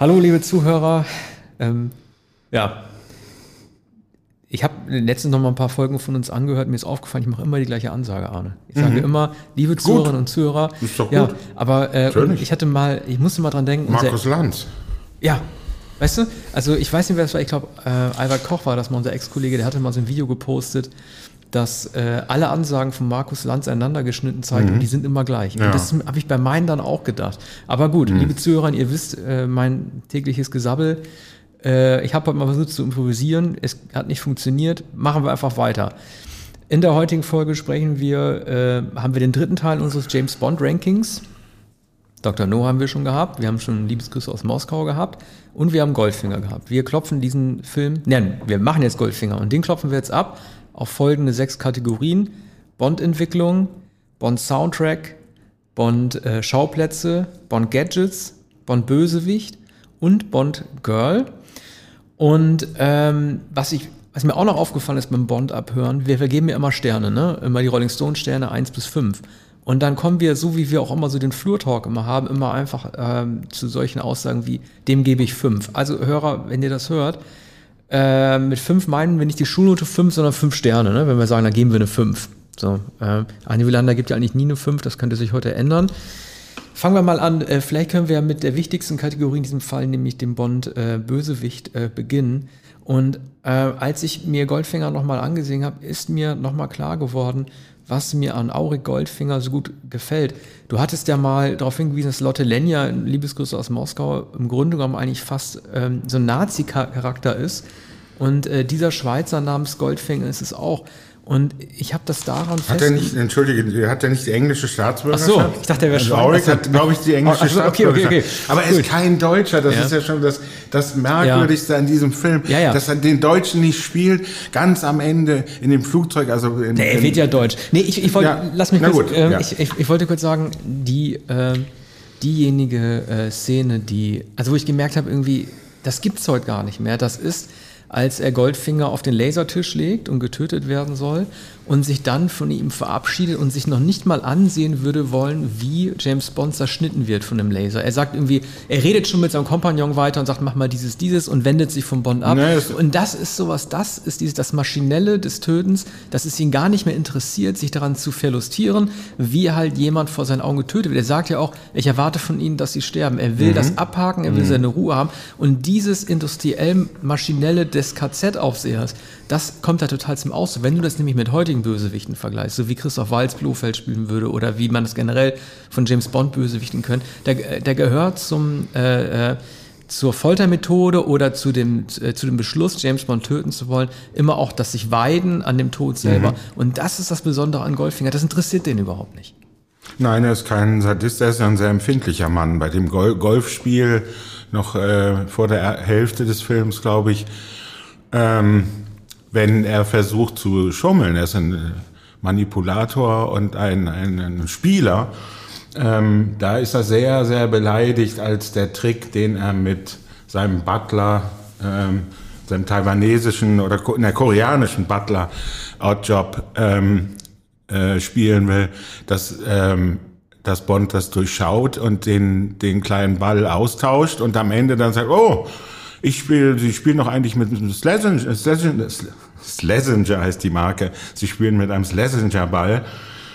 Hallo, liebe Zuhörer. Ähm, ja. Ich habe letztens noch mal ein paar Folgen von uns angehört. Mir ist aufgefallen, ich mache immer die gleiche Ansage, Arne. Ich sage immer, liebe Zuhörerinnen und Zuhörer. Ist doch Ja, gut. aber äh, ich hatte mal, ich musste mal dran denken. Markus Lanz. Ja, weißt du, also ich weiß nicht, wer das war, ich glaube, äh, Albert Koch war das mal, unser Ex-Kollege, der hatte mal so ein Video gepostet, dass äh, alle Ansagen von Markus Lanz einander geschnitten zeigen und die sind immer gleich. Ja. Und das habe ich bei meinen dann auch gedacht. Aber gut, liebe Zuhörer, ihr wisst, äh, mein tägliches Gesabbel, äh, ich habe heute mal versucht zu improvisieren, es hat nicht funktioniert, machen wir einfach weiter. In der heutigen Folge sprechen wir, äh, haben wir den dritten Teil unseres James Bond Rankings. Dr. No haben wir schon gehabt, wir haben schon Liebesgrüße aus Moskau gehabt und wir haben Goldfinger gehabt. Wir klopfen diesen Film, nein, wir machen jetzt Goldfinger und den klopfen wir jetzt ab auf folgende sechs Kategorien. Bond-Entwicklung, Bond-Soundtrack, Bond-Schauplätze, Bond-Gadgets, Bond-Bösewicht und Bond-Girl. Und ähm, was ich, was mir auch noch aufgefallen ist beim Bond abhören, wir vergeben ja immer Sterne, ne? Immer die Rolling Stone Sterne 1 bis 5. Und dann kommen wir, so wie wir auch immer so den Flurtalk immer haben, immer einfach ähm, zu solchen Aussagen wie, dem gebe ich 5. Also Hörer, wenn ihr das hört, äh, mit 5 meinen wir nicht die Schulnote 5, sondern 5 Sterne, ne? Wenn wir sagen, dann geben wir eine 5. So, äh, Arne Wielander gibt ja eigentlich nie eine 5, das könnte sich heute ändern. Fangen wir mal an. Äh, vielleicht können wir mit der wichtigsten Kategorie in diesem Fall, nämlich dem Bond äh, Bösewicht, äh, beginnen. Und äh, als ich mir Goldfinger nochmal angesehen habe, ist mir nochmal klar geworden, was mir an Auric Goldfinger so gut gefällt. Du hattest ja mal darauf hingewiesen, dass Lotte Lenya, Liebesgrüße aus Moskau, im Grunde genommen eigentlich fast ähm, so ein Nazi-Charakter ist. Und äh, dieser Schweizer namens Goldfinger ist es auch. Und ich habe das daran Hat er nicht, entschuldige, hat er nicht die englische Staatsbürgerschaft? Ach so, ich dachte, er wäre also Schweizer. Auric hat, glaube ich, die englische Ach so, okay, okay, Staatsbürgerschaft. okay. Aber er ist kein Deutscher, das Ja. ist ja schon das, das Merkwürdigste an diesem Film, Ja, ja. dass er den Deutschen nicht spielt, ganz am Ende in dem Flugzeug, also in, Nee, er wird ja deutsch. Nee, ich, ich wollte, Ja. lass mich Na kurz, gut, ähm, ja. ich, ich, ich wollte kurz sagen, die, ähm, diejenige äh, Szene, die, also wo ich gemerkt habe, irgendwie, das gibt's heute gar nicht mehr. Das ist, als er Goldfinger auf den Lasertisch legt und getötet werden soll und sich dann von ihm verabschiedet und sich noch nicht mal ansehen würde wollen, wie James Bond zerschnitten wird von dem Laser. Er sagt irgendwie, er redet schon mit seinem Kompagnon weiter und sagt, mach mal dieses, dieses und wendet sich vom Bond ab. Nee, und das ist sowas, das ist dieses, das Maschinelle des Tötens, dass es ihn gar nicht mehr interessiert, sich daran zu verlustieren, wie halt jemand vor seinen Augen getötet wird. Er sagt ja auch, ich erwarte von ihnen, dass sie sterben. Er will das abhaken, er will seine Ruhe haben. Und dieses industriell Maschinelle des KZ-Aufsehers, das kommt da total zum Ausdruck. Wenn du das nämlich mit heutigen Bösewichten vergleichst, so wie Christoph Waltz Blofeld spielen würde oder wie man es generell von James Bond Bösewichten könnte, der, der gehört zum äh, äh, zur Foltermethode oder zu dem, äh, zu dem Beschluss, James Bond töten zu wollen, immer auch das sich weiden an dem Tod selber. Und das ist das Besondere an Goldfinger. Das interessiert den überhaupt nicht. Nein, er ist kein Sadist, er ist ja ein sehr empfindlicher Mann. Bei dem Gol Golfspiel noch äh, vor der Hälfte des Films, glaube ich, ähm, wenn er versucht zu schummeln, er ist ein äh, Manipulator und ein, ein, ein Spieler, ähm, da ist er sehr, sehr beleidigt, als der Trick, den er mit seinem Butler, ähm, seinem taiwanesischen oder ne, koreanischen Butler Oddjob ähm, äh, spielen will, dass, ähm, dass Bond das durchschaut und den, den kleinen Ball austauscht und am Ende dann sagt, oh, ich spiele, sie spielen doch eigentlich mit einem Schlesinger, Schlesinger, Schlesinger heißt die Marke, sie spielen mit einem Schlesinger-Ball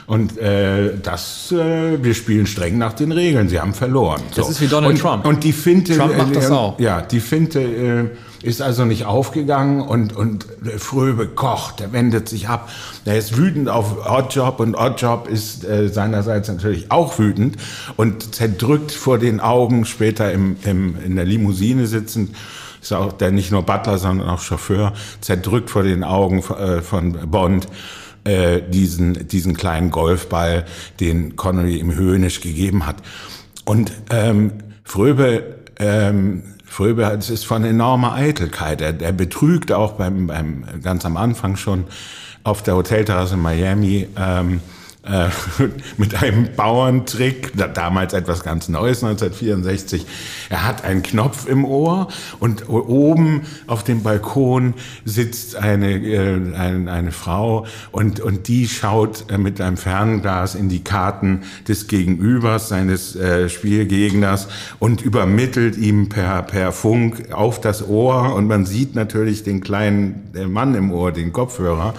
und äh, das, äh, wir spielen streng nach den Regeln. Sie haben verloren. Das ist wie Donald und, Trump. Und die Finte, Trump macht das äh, auch. Ja, die Finte äh, ist also nicht aufgegangen und und Fröbe kocht, der wendet sich ab. Er ist wütend auf Oddjob und Oddjob ist äh, seinerseits natürlich auch wütend und zerdrückt vor den Augen später im, im in der Limousine sitzend ist auch der nicht nur Butler, sondern auch Chauffeur, zerdrückt vor den Augen äh, von Bond äh, diesen, diesen kleinen Golfball, den Connery ihm höhnisch gegeben hat. Und ähm, Fröbe, ähm, Fröbe es ist von enormer Eitelkeit. Er, er betrügt auch beim, beim ganz am Anfang schon auf der Hotelterrasse in Miami ähm, äh, mit einem Bauerntrick, da, damals etwas ganz Neues, 1964. Er hat einen Knopf im Ohr und oben auf dem Balkon sitzt eine, äh, eine, eine Frau und, und die schaut äh, mit einem Fernglas in die Karten des Gegenübers, seines äh, Spielgegners und übermittelt ihm per, per Funk auf das Ohr und man sieht natürlich den kleinen äh, Mann im Ohr, den Kopfhörer,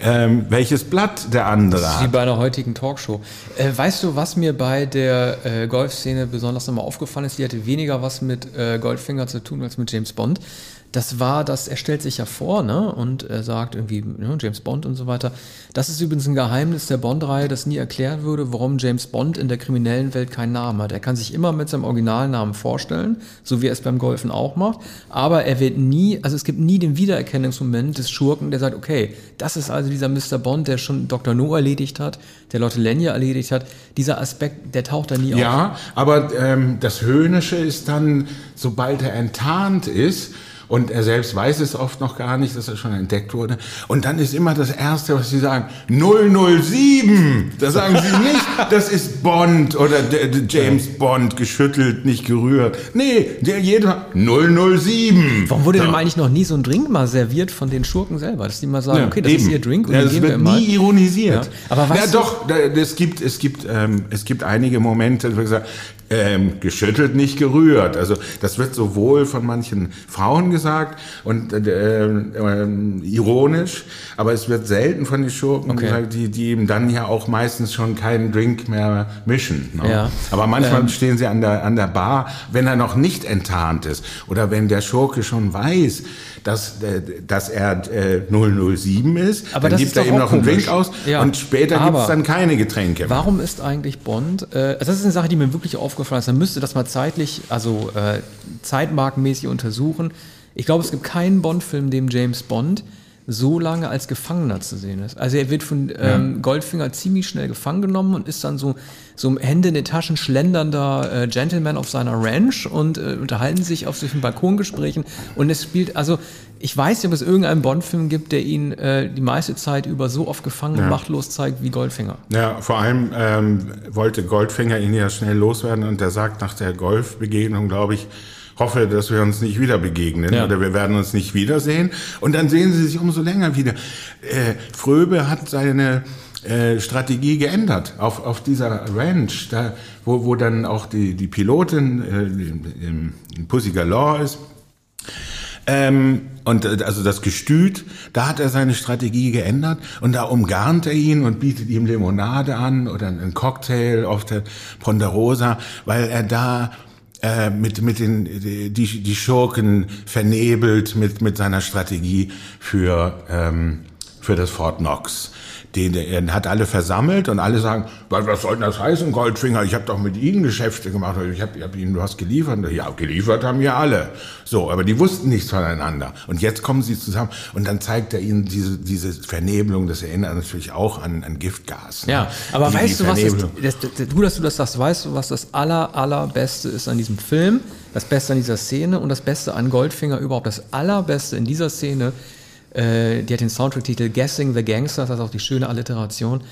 ähm, welches Blatt der andere hat. Heutigen Talkshow. Äh, weißt du, was mir bei der äh, Golfszene besonders nochmal aufgefallen ist? Die hatte weniger was mit äh, Goldfinger zu tun als mit James Bond. Das war, dass er stellt sich ja vor, ne, und er sagt irgendwie, ne, James Bond und so weiter. Das ist übrigens ein Geheimnis der Bond-Reihe, das nie erklärt würde, warum James Bond in der kriminellen Welt keinen Namen hat. Er kann sich immer mit seinem Originalnamen vorstellen, so wie er es beim Golfen auch macht. Aber er wird nie, also es gibt nie den Wiedererkennungsmoment des Schurken, der sagt, okay, das ist also dieser Mr. Bond, der schon Dr. No erledigt hat, der Lotte Lenya erledigt hat. Dieser Aspekt, der taucht da nie auf. Ja, aber ähm, das Höhnische ist dann, sobald er enttarnt ist, und er selbst weiß es oft noch gar nicht, dass er schon entdeckt wurde. Und dann ist immer das Erste, was sie sagen, 007. Da sagen sie nicht, das ist Bond oder der, der James Bond, geschüttelt, nicht gerührt. Nee, der jeder 007. Warum wurde denn Ja. eigentlich noch nie so ein Drink mal serviert von den Schurken selber? Dass die mal sagen, Ja, okay, das ist eben. ihr Drink und ja, den geben wird wir mal. nie ironisiert. Ja, aber weißt ja, doch, da- es gibt, es gibt, ähm, es gibt einige Momente, wo gesagt, ähm, geschüttelt, nicht gerührt. Also das wird sowohl von manchen Frauen gesagt und äh, ähm, ironisch, aber es wird selten von den Schurken Okay. gesagt, die, die ihm dann ja auch meistens schon keinen Drink mehr mischen. Ne? Ja. Aber manchmal Ähm. stehen sie an der, an der Bar, wenn er noch nicht enttarnt ist oder wenn der Schurke schon weiß, dass, äh, dass er äh, 007 ist, Aber dann das gibt er auch noch einen komisch. Drink aus Ja. und später gibt es dann keine Getränke. mehr. Warum ist eigentlich Bond, äh, also das ist eine Sache, die mir wirklich aufgefallen ist, man müsste das mal zeitlich, also äh, zeitmarkenmäßig untersuchen. Ich glaube, es gibt keinen Bond-Film, dem James Bond so lange als Gefangener zu sehen ist. Also er wird von ähm, Goldfinger ziemlich schnell gefangen genommen und ist dann so, so Hände in den Taschen schlendernder äh, Gentleman auf seiner Ranch und äh, unterhalten sich auf solchen Balkongesprächen und es spielt, also ich weiß nicht, ob es irgendeinen Bond-Film gibt, der ihn äh, die meiste Zeit über so oft gefangen und machtlos zeigt wie Goldfinger. Ja, vor allem ähm, wollte Goldfinger ihn ja schnell loswerden und er sagt nach der Golfbegegnung, glaube ich, hoffe, dass wir uns nicht wieder begegnen Ja. oder wir werden uns nicht wiedersehen. Und dann sehen sie sich umso länger wieder. Äh, Fröbe hat seine äh, Strategie geändert auf, auf dieser Ranch, da, wo, wo dann auch die, die Pilotin äh, im, im Pussy Galore ist. Ähm, und äh, also das Gestüt, da hat er seine Strategie geändert und da umgarnt er ihn und bietet ihm Limonade an oder einen Cocktail auf der Ponderosa, weil er da äh, mit mit den die die Schurken vernebelt mit mit seiner Strategie für ähm, für das Fort Knox. Den, er hat alle versammelt und alle sagen, was, was soll denn das heißen, Goldfinger? Ich habe doch mit Ihnen Geschäfte gemacht. Ich habe hab Ihnen was geliefert. Ja, geliefert haben wir alle. So, aber die wussten nichts voneinander. Und jetzt kommen sie zusammen und dann zeigt er ihnen diese, diese Vernebelung. Das erinnert natürlich auch an, an Giftgas. ne? Ja, aber Die- die weißt du, was ist, Vernebelung. das, das, du, dass du das sagst, weißt du, was das aller, allerbeste ist an diesem Film, das Beste an dieser Szene und das Beste an Goldfinger überhaupt, das allerbeste in dieser Szene, äh, die hat den Soundtrack-Titel Guessing the Gangster, das ist auch die schöne Alliteration,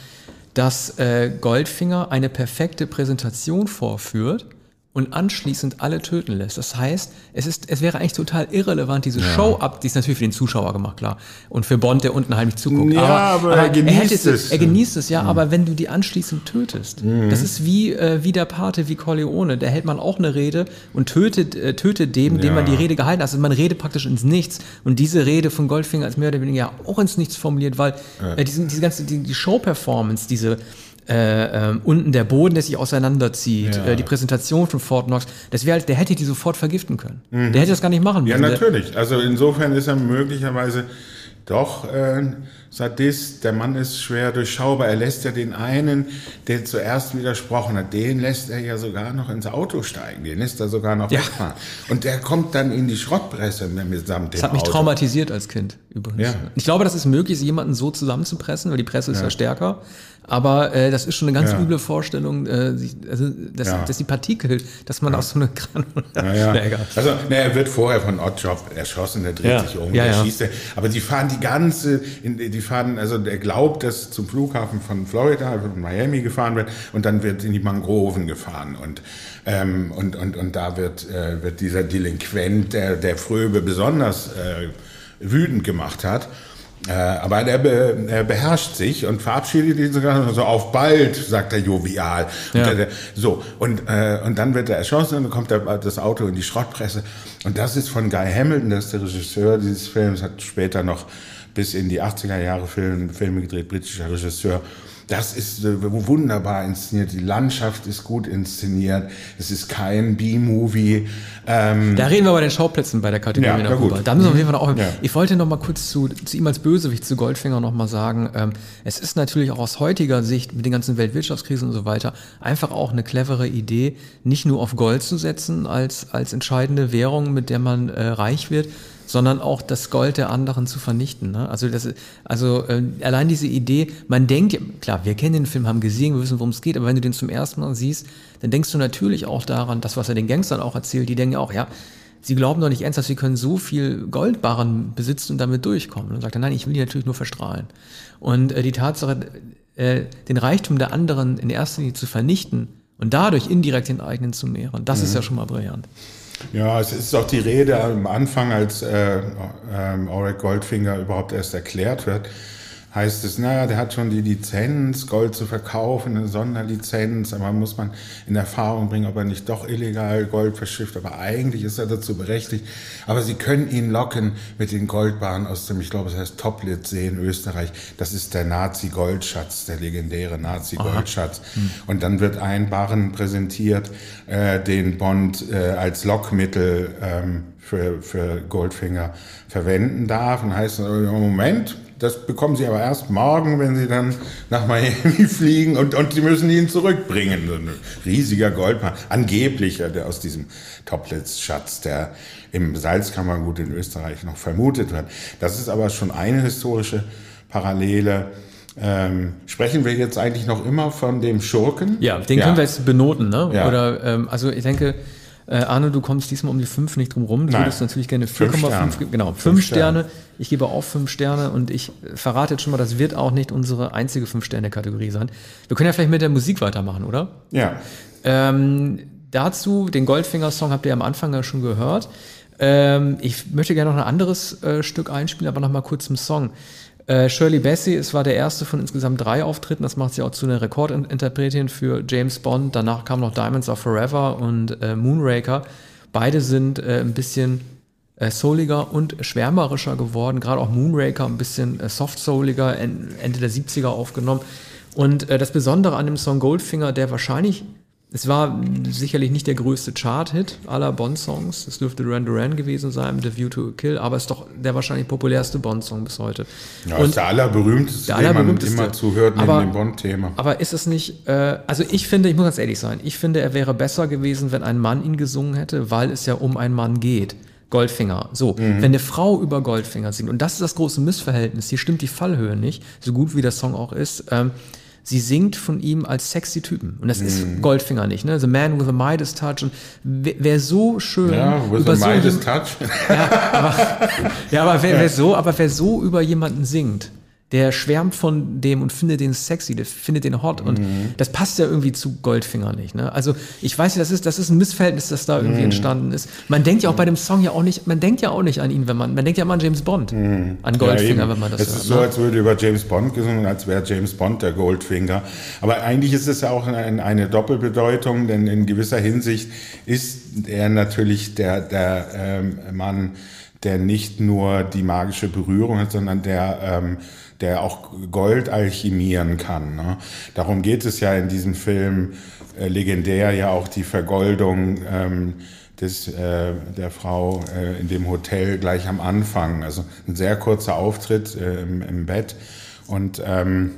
dass äh, Goldfinger eine perfekte Präsentation vorführt und anschließend alle töten lässt. Das heißt, es ist, es wäre eigentlich total irrelevant, diese Show ab, die ist natürlich für den Zuschauer gemacht, klar. Und für Bond, der unten heimlich zuguckt. Ja, aber er genießt hätte es. Er genießt es, ja, aber wenn du die anschließend tötest, das ist wie, äh, wie der Pate, wie Corleone, da hält man auch eine Rede und tötet, äh, tötet dem, dem Ja. man die Rede gehalten hat. Also man redet praktisch ins Nichts. Und diese Rede von Goldfinger ist mehr oder weniger auch ins Nichts formuliert, weil äh, diese, diese ganze, die, die Show-Performance, diese äh, ähm, unten der Boden, der sich auseinanderzieht, Ja. äh, die Präsentation von Fort Knox, das wäre, der hätte die sofort vergiften können. Der hätte das gar nicht machen Mhm. Ja, müssen. Der- natürlich. Also insofern ist er möglicherweise doch äh, Sadist. Der Mann ist schwer durchschaubar. Er lässt ja den einen, der zuerst widersprochen hat, den lässt er ja sogar noch ins Auto steigen. Den lässt er sogar noch Ja. wegfahren. Und der kommt dann in die Schrottpresse mitsamt dem Das hat mich Auto. traumatisiert als Kind übrigens. Ja. Ich glaube, das ist möglich, jemanden so zusammenzupressen, weil die Presse ist ja, stärker. Aber äh, das ist schon eine ganz Ja. üble Vorstellung, äh, sich, also, dass, Ja. dass die Partikel, dass man aus so einer Granul. Ja, ja. Also, ne, er wird vorher von Oddjob erschossen, der dreht Ja. sich um, Ja, der ja. schießt. er. Aber die fahren die ganze, in, die fahren, also der glaubt, dass zum Flughafen von Florida, von Miami gefahren wird und dann wird in die Mangroven gefahren und ähm, und, und, und da wird, äh, wird dieser Delinquent, der, der Fröbe besonders äh, wütend gemacht hat, äh, aber er, be, er, beherrscht sich und verabschiedet ihn sogar so auf bald, sagt er jovial. Ja. Und, er, so und äh, und dann wird er erschossen und dann kommt der, das Auto in die Schrottpresse und das ist von Guy Hamilton, das ist der Regisseur dieses Films, hat später noch bis in die 80er Jahre Film, Filme gedreht, britischer Regisseur. Das ist äh, wunderbar inszeniert. Die Landschaft ist gut inszeniert. Es ist kein B-Movie. Ähm, Da reden wir bei den Schauplätzen bei der Kategorie Ja, noch. Da müssen wir auf jeden Fall auch. Ja. Ich wollte noch mal kurz zu, zu ihm als Bösewicht, zu Goldfinger noch mal sagen. Ähm, es ist natürlich auch aus heutiger Sicht mit den ganzen Weltwirtschaftskrisen und so weiter einfach auch eine clevere Idee, nicht nur auf Gold zu setzen als als entscheidende Währung, mit der man äh, reich wird, sondern auch das Gold der anderen zu vernichten. Ne? Also das, also äh, allein diese Idee, man denkt, klar, wir kennen den Film, haben gesehen, wir wissen, worum es geht, aber wenn du den zum ersten Mal siehst, dann denkst du natürlich auch daran, das, was er den Gangstern auch erzählt, die denken ja auch, ja, sie glauben doch nicht ernsthaft, sie können so viel Goldbarren besitzen und damit durchkommen. Und dann sagt er, nein, ich will die natürlich nur verstrahlen. Und äh, die Tatsache, äh, den Reichtum der anderen in erster Linie zu vernichten und dadurch indirekt den eigenen zu mehren, das ist ja schon mal brillant. Ja, es ist auch die Rede am Anfang, als äh, Auric Goldfinger überhaupt erst erklärt wird, heißt es, naja, der hat schon die Lizenz, Gold zu verkaufen, eine Sonderlizenz, aber muss man in Erfahrung bringen, ob er nicht doch illegal Gold verschifft, aber eigentlich ist er dazu berechtigt. Aber sie können ihn locken mit den Goldbarren aus dem, ich glaube, es heißt Toplitz-See in Österreich. Das ist der Nazi-Goldschatz, der legendäre Nazi-Goldschatz. Und dann wird ein Barren präsentiert, äh, den Bond äh, als Lockmittel ähm, für, für Goldfinger verwenden darf. Und heißt, äh, Moment, das bekommen Sie aber erst morgen, wenn Sie dann nach Miami fliegen und, und Sie müssen ihn zurückbringen. So ein riesiger Goldmann, angeblich äh, der aus diesem Toplitz-Schatz, der im Salzkammergut in Österreich noch vermutet wird. Das ist aber schon eine historische Parallele. Ähm, sprechen wir jetzt eigentlich noch immer von dem Schurken? Ja, den können wir jetzt benoten, ne? Ja. Oder ähm, also ich denke, äh, Arne, du kommst diesmal um die 5 nicht drum rum. Du Nein. würdest natürlich gerne Fünf 4,5 Sterne. geben. Genau, Fünf 5 Sterne. Sterne. Ich gebe auch 5 Sterne und ich äh, verrate jetzt schon mal, das wird auch nicht unsere einzige 5-Sterne-Kategorie sein. Wir können ja vielleicht mit der Musik weitermachen, oder? Ja. Ähm, dazu, den Goldfinger-Song habt ihr am Anfang ja schon gehört. Ähm, ich möchte gerne noch ein anderes äh, Stück einspielen, aber noch mal kurz zum Song. Äh, Shirley Bassey, es war der erste von insgesamt drei Auftritten. Das macht sie auch zu einer Rekordinterpretin für James Bond. Danach kamen noch Diamonds Are Forever und äh, Moonraker. Beide sind äh, ein bisschen äh, souliger und schwärmerischer geworden. Gerade auch Moonraker ein bisschen äh, soft-souliger, en Ende der 70er aufgenommen. Und das Besondere an dem Song Goldfinger, der wahrscheinlich, es war sicherlich nicht der größte Chart-Hit aller Bond-Songs. Es dürfte Duran Duran gewesen sein, The View to a Kill, aber es ist doch der wahrscheinlich populärste Bond-Song bis heute. Ja, Und- ist der allerberühmteste, Der den man allerberühmteste. immer zuhört neben Aber- dem Bond-Thema. Aber ist es nicht, äh, also ich finde, ich muss ganz ehrlich sein, ich finde, er wäre besser gewesen, wenn ein Mann ihn gesungen hätte, weil es ja um einen Mann geht. Goldfinger. So, Mhm. wenn eine Frau über Goldfinger singt, und das ist das große Missverhältnis, hier stimmt die Fallhöhe nicht, so gut wie der Song auch ist, ähm, sie singt von ihm als sexy Typen. Und das Mhm. ist Goldfinger nicht, ne? The Man with a Midas Touch. Und wer, wer so schön Ja, with über a so Midas Touch. ja, aber wer, wer so, aber wer so über jemanden singt, der schwärmt von dem und findet den sexy, der findet den hot und Mhm. das passt ja irgendwie zu Goldfinger nicht. Ne? Also ich weiß ja, das ist, das ist ein Missverhältnis, das da Mhm. irgendwie entstanden ist. Man denkt ja auch bei dem Song ja auch nicht, man denkt ja auch nicht an ihn, wenn man, man denkt ja immer an James Bond, an Goldfinger, Mhm. Ja, wenn man das es hört. ist so, ne? als würde über James Bond gesungen, als wäre James Bond der Goldfinger. Aber eigentlich ist es ja auch eine, eine Doppelbedeutung, denn in gewisser Hinsicht ist er natürlich der, der ähm, Mann, der nicht nur die magische Berührung hat, sondern der, ähm, der auch Gold alchemieren kann. Ne? Darum geht es ja in diesem Film äh, legendär ja auch die Vergoldung ähm, des, äh, der Frau äh, in dem Hotel gleich am Anfang. Also ein sehr kurzer Auftritt äh, im, im Bett und ähm,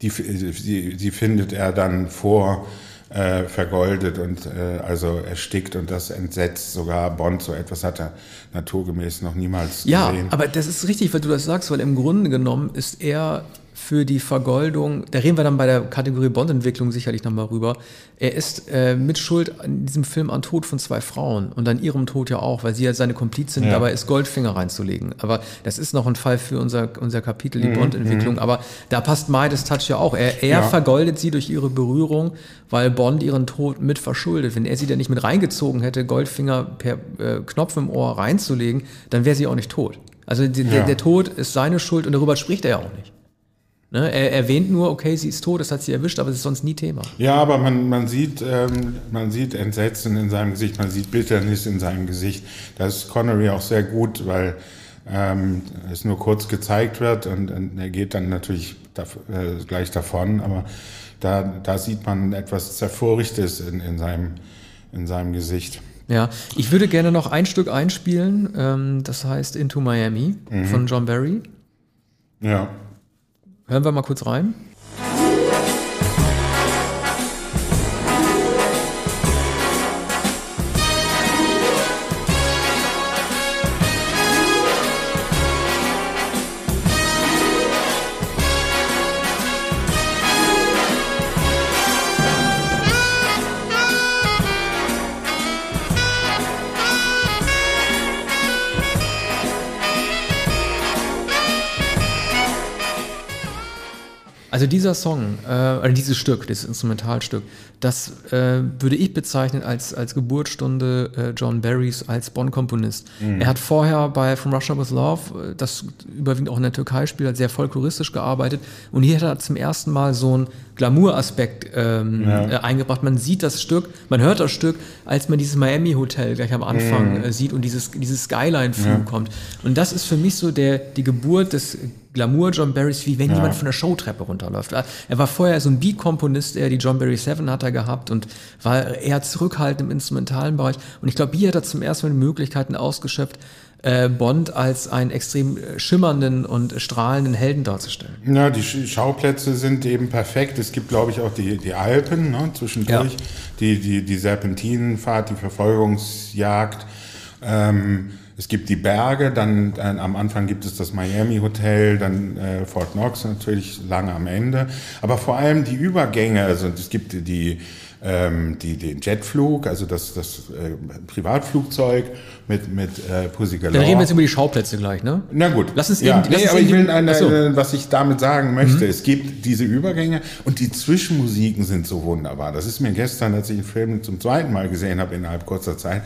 die, die, die findet er dann vor äh, vergoldet und äh, also erstickt und das entsetzt sogar Bond. So etwas hat er naturgemäß noch niemals Ja, gesehen. aber das ist richtig, weil du das sagst, weil im Grunde genommen ist er für die Vergoldung, da reden wir dann bei der Kategorie Bond-Entwicklung sicherlich nochmal rüber. Er ist äh, mitschuld in diesem Film an Tod von zwei Frauen und an ihrem Tod ja auch, weil sie ja seine Komplizin Ja. dabei ist, Goldfinger reinzulegen. Aber das ist noch ein Fall für unser, unser Kapitel, die Bond-Entwicklung. Aber da passt Midas Touch ja auch. Er, er Ja. vergoldet sie durch ihre Berührung, weil Bond ihren Tod mit verschuldet. Wenn er sie denn nicht mit reingezogen hätte, Goldfinger per äh, Knopf im Ohr reinzulegen, dann wäre sie auch nicht tot. Also die, der, Ja. der Tod ist seine Schuld und darüber spricht er ja auch nicht. Ne? Er erwähnt nur, okay, sie ist tot, das hat sie erwischt, aber es ist sonst nie Thema. Ja, aber man, man, sieht, ähm, man sieht Entsetzen in seinem Gesicht, man sieht Bitternis in seinem Gesicht. Das ist Connery auch sehr gut, weil ähm, es nur kurz gezeigt wird und, und er geht dann natürlich dav äh, gleich davon, aber da, da sieht man etwas Zerfurchtes in, in, seinem, in seinem Gesicht. Ja, ich würde gerne noch ein Stück einspielen, ähm, das heißt Into Miami von John Barry. Ja. Hören wir mal kurz rein. Also dieser Song, äh, dieses Stück, dieses Instrumentalstück, das äh, würde ich bezeichnen als, als Geburtsstunde äh, John Barrys als Bonn-Komponist. Er hat vorher bei From Russia With Love, äh, das überwiegend auch in der Türkei spielt, sehr folkloristisch gearbeitet und hier hat er zum ersten Mal so einen Glamour-Aspekt ähm, äh, eingebracht. Man sieht das Stück, man hört das Stück, als man dieses Miami-Hotel gleich am Anfang äh, sieht und dieses, dieses Skyline-Flug kommt. Und das ist für mich so der, die Geburt des Glamour John Barrys, wie wenn jemand von der Showtreppe runterläuft. Er war vorher so ein Beat-Komponist, er die John Barry Seven hat er gehabt und war eher zurückhaltend im instrumentalen Bereich. Und ich glaube, hier hat er zum ersten Mal die Möglichkeiten ausgeschöpft, äh, Bond als einen extrem äh, schimmernden und strahlenden Helden darzustellen. Ja, die Sch- Schauplätze sind eben perfekt. Es gibt, glaube ich, auch die, die Alpen ne, zwischendurch, Ja. die, die, die Serpentinenfahrt, die Verfolgungsjagd. Ähm, es gibt die Berge, dann äh, am Anfang gibt es das Miami Hotel, dann äh, Fort Knox natürlich lange am Ende. Aber vor allem die Übergänge, also es gibt die, ähm, die, den Jetflug, also das, das äh, Privatflugzeug mit, mit äh, Pussy Galore. Dann reden wir jetzt über die Schauplätze gleich, ne? Na gut. Lass uns ja, eben- lass nee, aber ich will eine, so. äh, was ich damit sagen möchte. Es gibt diese Übergänge und die Zwischenmusiken sind so wunderbar. Das ist mir gestern, als ich den Film zum zweiten Mal gesehen habe, innerhalb kurzer Zeit,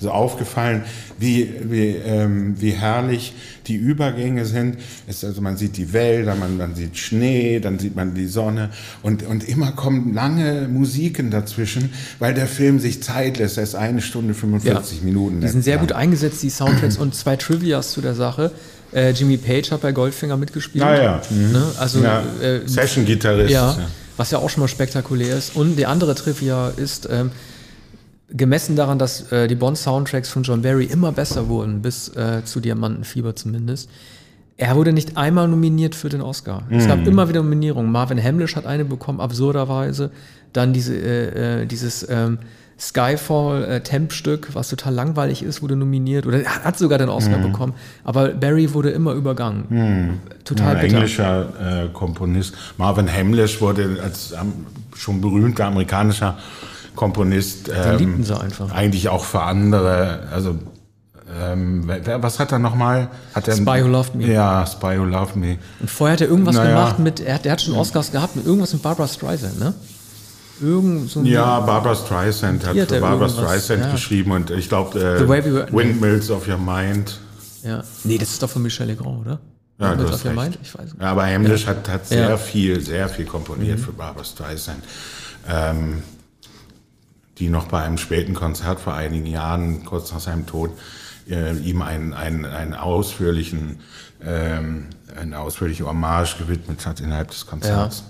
so aufgefallen, wie, wie, ähm, wie herrlich die Übergänge sind. Es, also man sieht die Wälder, man, man sieht Schnee, dann sieht man die Sonne und, und immer kommen lange Musiken dazwischen, weil der Film sich Zeit lässt. Er ist eine Stunde 45 Minuten. Die sind sehr lang. gut eingesetzt, die Soundtracks und zwei Trivias zu der Sache. Äh, Jimmy Page hat bei Goldfinger mitgespielt. Ah ja. Mhm. Ne? Also Ja, äh, Session-Gitarrist. ja, was ja auch schon mal spektakulär ist. Und die andere Trivia ist, ähm, gemessen daran, dass äh, die Bond-Soundtracks von John Barry immer besser wurden, bis äh, zu Diamantenfieber zumindest. Er wurde nicht einmal nominiert für den Oscar. Es gab immer wieder Nominierungen. Marvin Hamlish hat eine bekommen, absurderweise. Dann diese, äh, äh, dieses ähm, Skyfall äh, was total langweilig ist, wurde nominiert oder hat hat sogar den Oscar bekommen. Aber Barry wurde immer übergangen. Total Ein bitter. englischer äh, Komponist. Marvin Hamlish wurde als schon berühmter amerikanischer Komponist ähm, liebten sie einfach. eigentlich auch für andere. Also ähm, was hat er nochmal? Hat er Spy Who Loved Me. Ja, Spy Who Loved Me. Und vorher hat er irgendwas Naja. gemacht mit, er hat, er hat schon Oscars gehabt mit irgendwas mit Barbara Streisand, ne? Irgend so ein Ja, Barbara Streisand hat hat für Barbara Streisand ja. geschrieben und ich glaube Way We äh, Windmills of Your Mind. ja. Nee, das ist doch von Michel Legrand, oder? Ja, hast der recht. Mind? Ich weiß nicht. Ja, aber Hamlish hat, hat sehr Ja. Mhm. viel, sehr viel komponiert für Barbara Streisand. Ähm, die noch bei einem späten Konzert vor einigen Jahren, kurz nach seinem Tod, äh, ihm einen, einen, einen ausführlichen, ähm, eine ausführliche Hommage gewidmet hat innerhalb des Konzerts.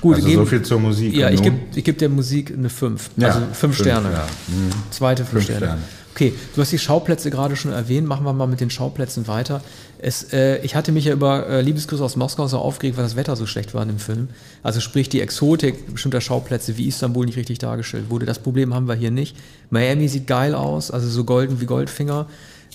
Gut, also geben- so viel zur Musik. Ja, ich gebe ich geb der Musik eine 5. Ja, also 5 fünf, Sterne. ja. Mhm. Zweite 5 Fünf Sterne. Sterne. Okay, du hast die Schauplätze gerade schon erwähnt. Machen wir mal mit den Schauplätzen weiter. Es, äh, ich hatte mich ja über äh, Liebesgrüße aus Moskau so aufgeregt, weil das Wetter so schlecht war in dem Film. Also sprich die Exotik bestimmter Schauplätze wie Istanbul nicht richtig dargestellt wurde. Das Problem haben wir hier nicht. Miami sieht geil aus, also so golden wie Goldfinger.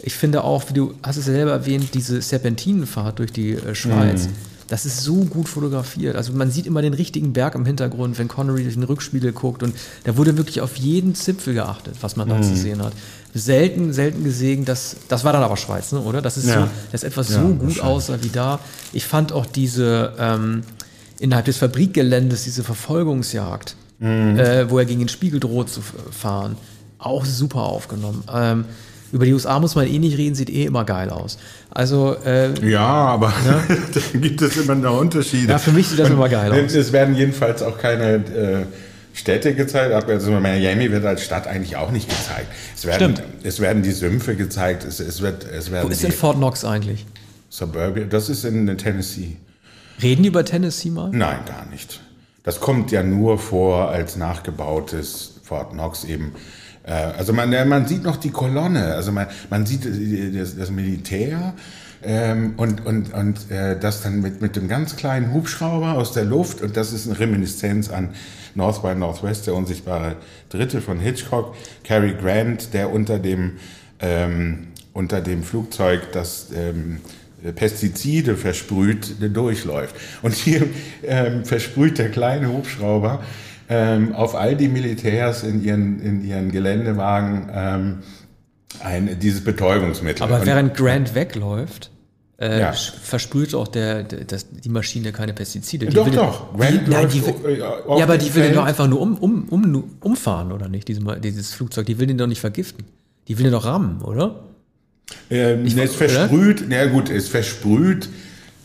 Ich finde auch, wie du hast es ja selber erwähnt, diese Serpentinenfahrt durch die äh, Schweiz. Das ist so gut fotografiert. Also man sieht immer den richtigen Berg im Hintergrund, wenn Connery durch den Rückspiegel guckt. Und da wurde wirklich auf jeden Zipfel geachtet, was man da zu sehen hat. Selten, selten gesehen, dass, das war dann aber Schweiz, ne, oder? Das ist Ja. so, dass etwas Ja, so gut aussah wie da. Ich fand auch diese, ähm, innerhalb des Fabrikgeländes, diese Verfolgungsjagd, Mhm. äh, wo er gegen den Spiegel droht zu fahren, auch super aufgenommen. Ähm, über die USA muss man eh nicht reden, sieht eh immer geil aus. Also, äh, Ja, aber da gibt es immer noch Unterschiede. Ja, für mich sieht das immer geil aus. Es werden jedenfalls auch keine äh, Städte gezeigt. Also Miami wird als Stadt eigentlich auch nicht gezeigt. Es werden, Stimmt. es werden die Sümpfe gezeigt. Es, es wird, es werden wo ist denn Fort Knox eigentlich? Suburbia. Das ist in Tennessee. Reden die über Tennessee mal? Nein, gar nicht. Das kommt ja nur vor als nachgebautes Fort Knox eben. Äh, Also man, man sieht noch die Kolonne, also man, man sieht äh, das, das Militär ähm, und, und, und äh, das dann mit, mit dem ganz kleinen Hubschrauber aus der Luft und das ist eine Reminiszenz an North by Northwest, der unsichtbare Dritte von Hitchcock, Cary Grant, der unter dem, ähm, unter dem Flugzeug das ähm, Pestizide versprüht durchläuft. Und hier ähm, versprüht der kleine Hubschrauber ähm, auf all die Militärs in ihren, in ihren Geländewagen ähm, ein, dieses Betäubungsmittel. Aber während Grant wegläuft, äh, Ja. versprüht auch der, der, das, die Maschine keine Pestizide. Die Doch, will doch. Die, nein, die will, äh, ja, aber die will den doch einfach nur um, um, um, umfahren, oder nicht? Diese, Ma- dieses Flugzeug. Die will den doch nicht vergiften. Die will den doch rammen, oder? Ähm, Ich- es versprüht, na gut, es versprüht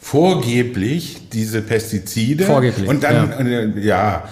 vorgeblich diese Pestizide. Vorgeblich, Und dann, ja, ja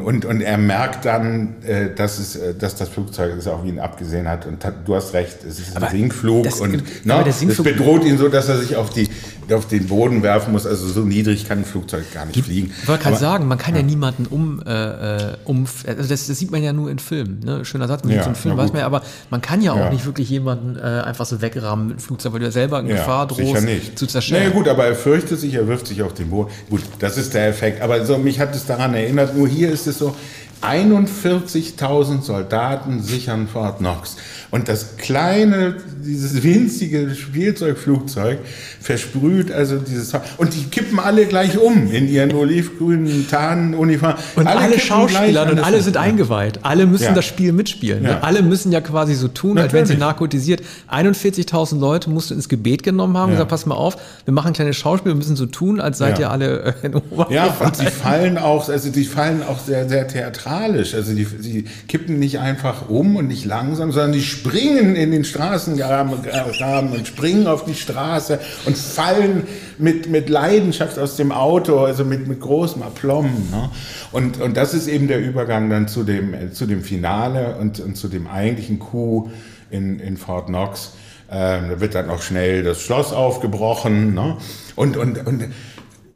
und, und er merkt dann, äh, dass, es, äh, dass das Flugzeug es auf ihn abgesehen hat. Und du hast recht, es ist ein Aber Sinkflug. das- und aber na, der es Sinkflug- bedroht ihn so, dass er sich auf, die, auf den Boden werfen muss. Also so niedrig kann ein Flugzeug gar nicht fliegen. Ich wollte gerade sagen, man kann ja, niemanden um, äh, äh, um also das, das sieht man ja nur in Filmen. Ne? Schöner Satz, man Ja, sieht so einen Film, weiß man ja, aber man kann ja auch Ja. nicht wirklich jemanden äh, einfach so wegrammen mit dem Flugzeug, weil du ja selber in Gefahr drohst, nicht. zu zerstören. Naja, gut, aber er fürchtet sich, er wirft sich auf den Boden. Gut, das ist der Effekt. Aber so, mich hat es daran erinnert, nur hier ist es so, 41.000 Soldaten sichern Fort Knox. Und das kleine, dieses winzige Spielzeugflugzeug versprüht also dieses... Und die kippen alle gleich um in ihren olivgrünen Tarnuniformen. Und alle, kippen Schauspieler und alle sind eingeweiht. Alle müssen Ja. das Spiel mitspielen. Ja. Alle müssen ja quasi so tun, als wären sie Natürlich. narkotisiert. 41.000 Leute musst du ins Gebet genommen haben und Ja. gesagt, pass mal auf, wir machen kleine Schauspiel, wir müssen so tun, als seid ihr alle äh, in Oberhof. Ja, und sie fallen auch, also die fallen auch sehr, sehr theatralisch. Also die, sie kippen nicht einfach um und nicht langsam, sondern die springen in den Straßengraben Graben und springen auf die Straße und fallen mit, mit Leidenschaft aus dem Auto, also mit, mit großem Aplomb. Ne? Und, und das ist eben der Übergang dann zu dem, äh, zu dem Finale und, und zu dem eigentlichen Coup in, in Fort Knox. Ähm, da wird dann auch schnell das Schloss aufgebrochen. Ne? Und, und, und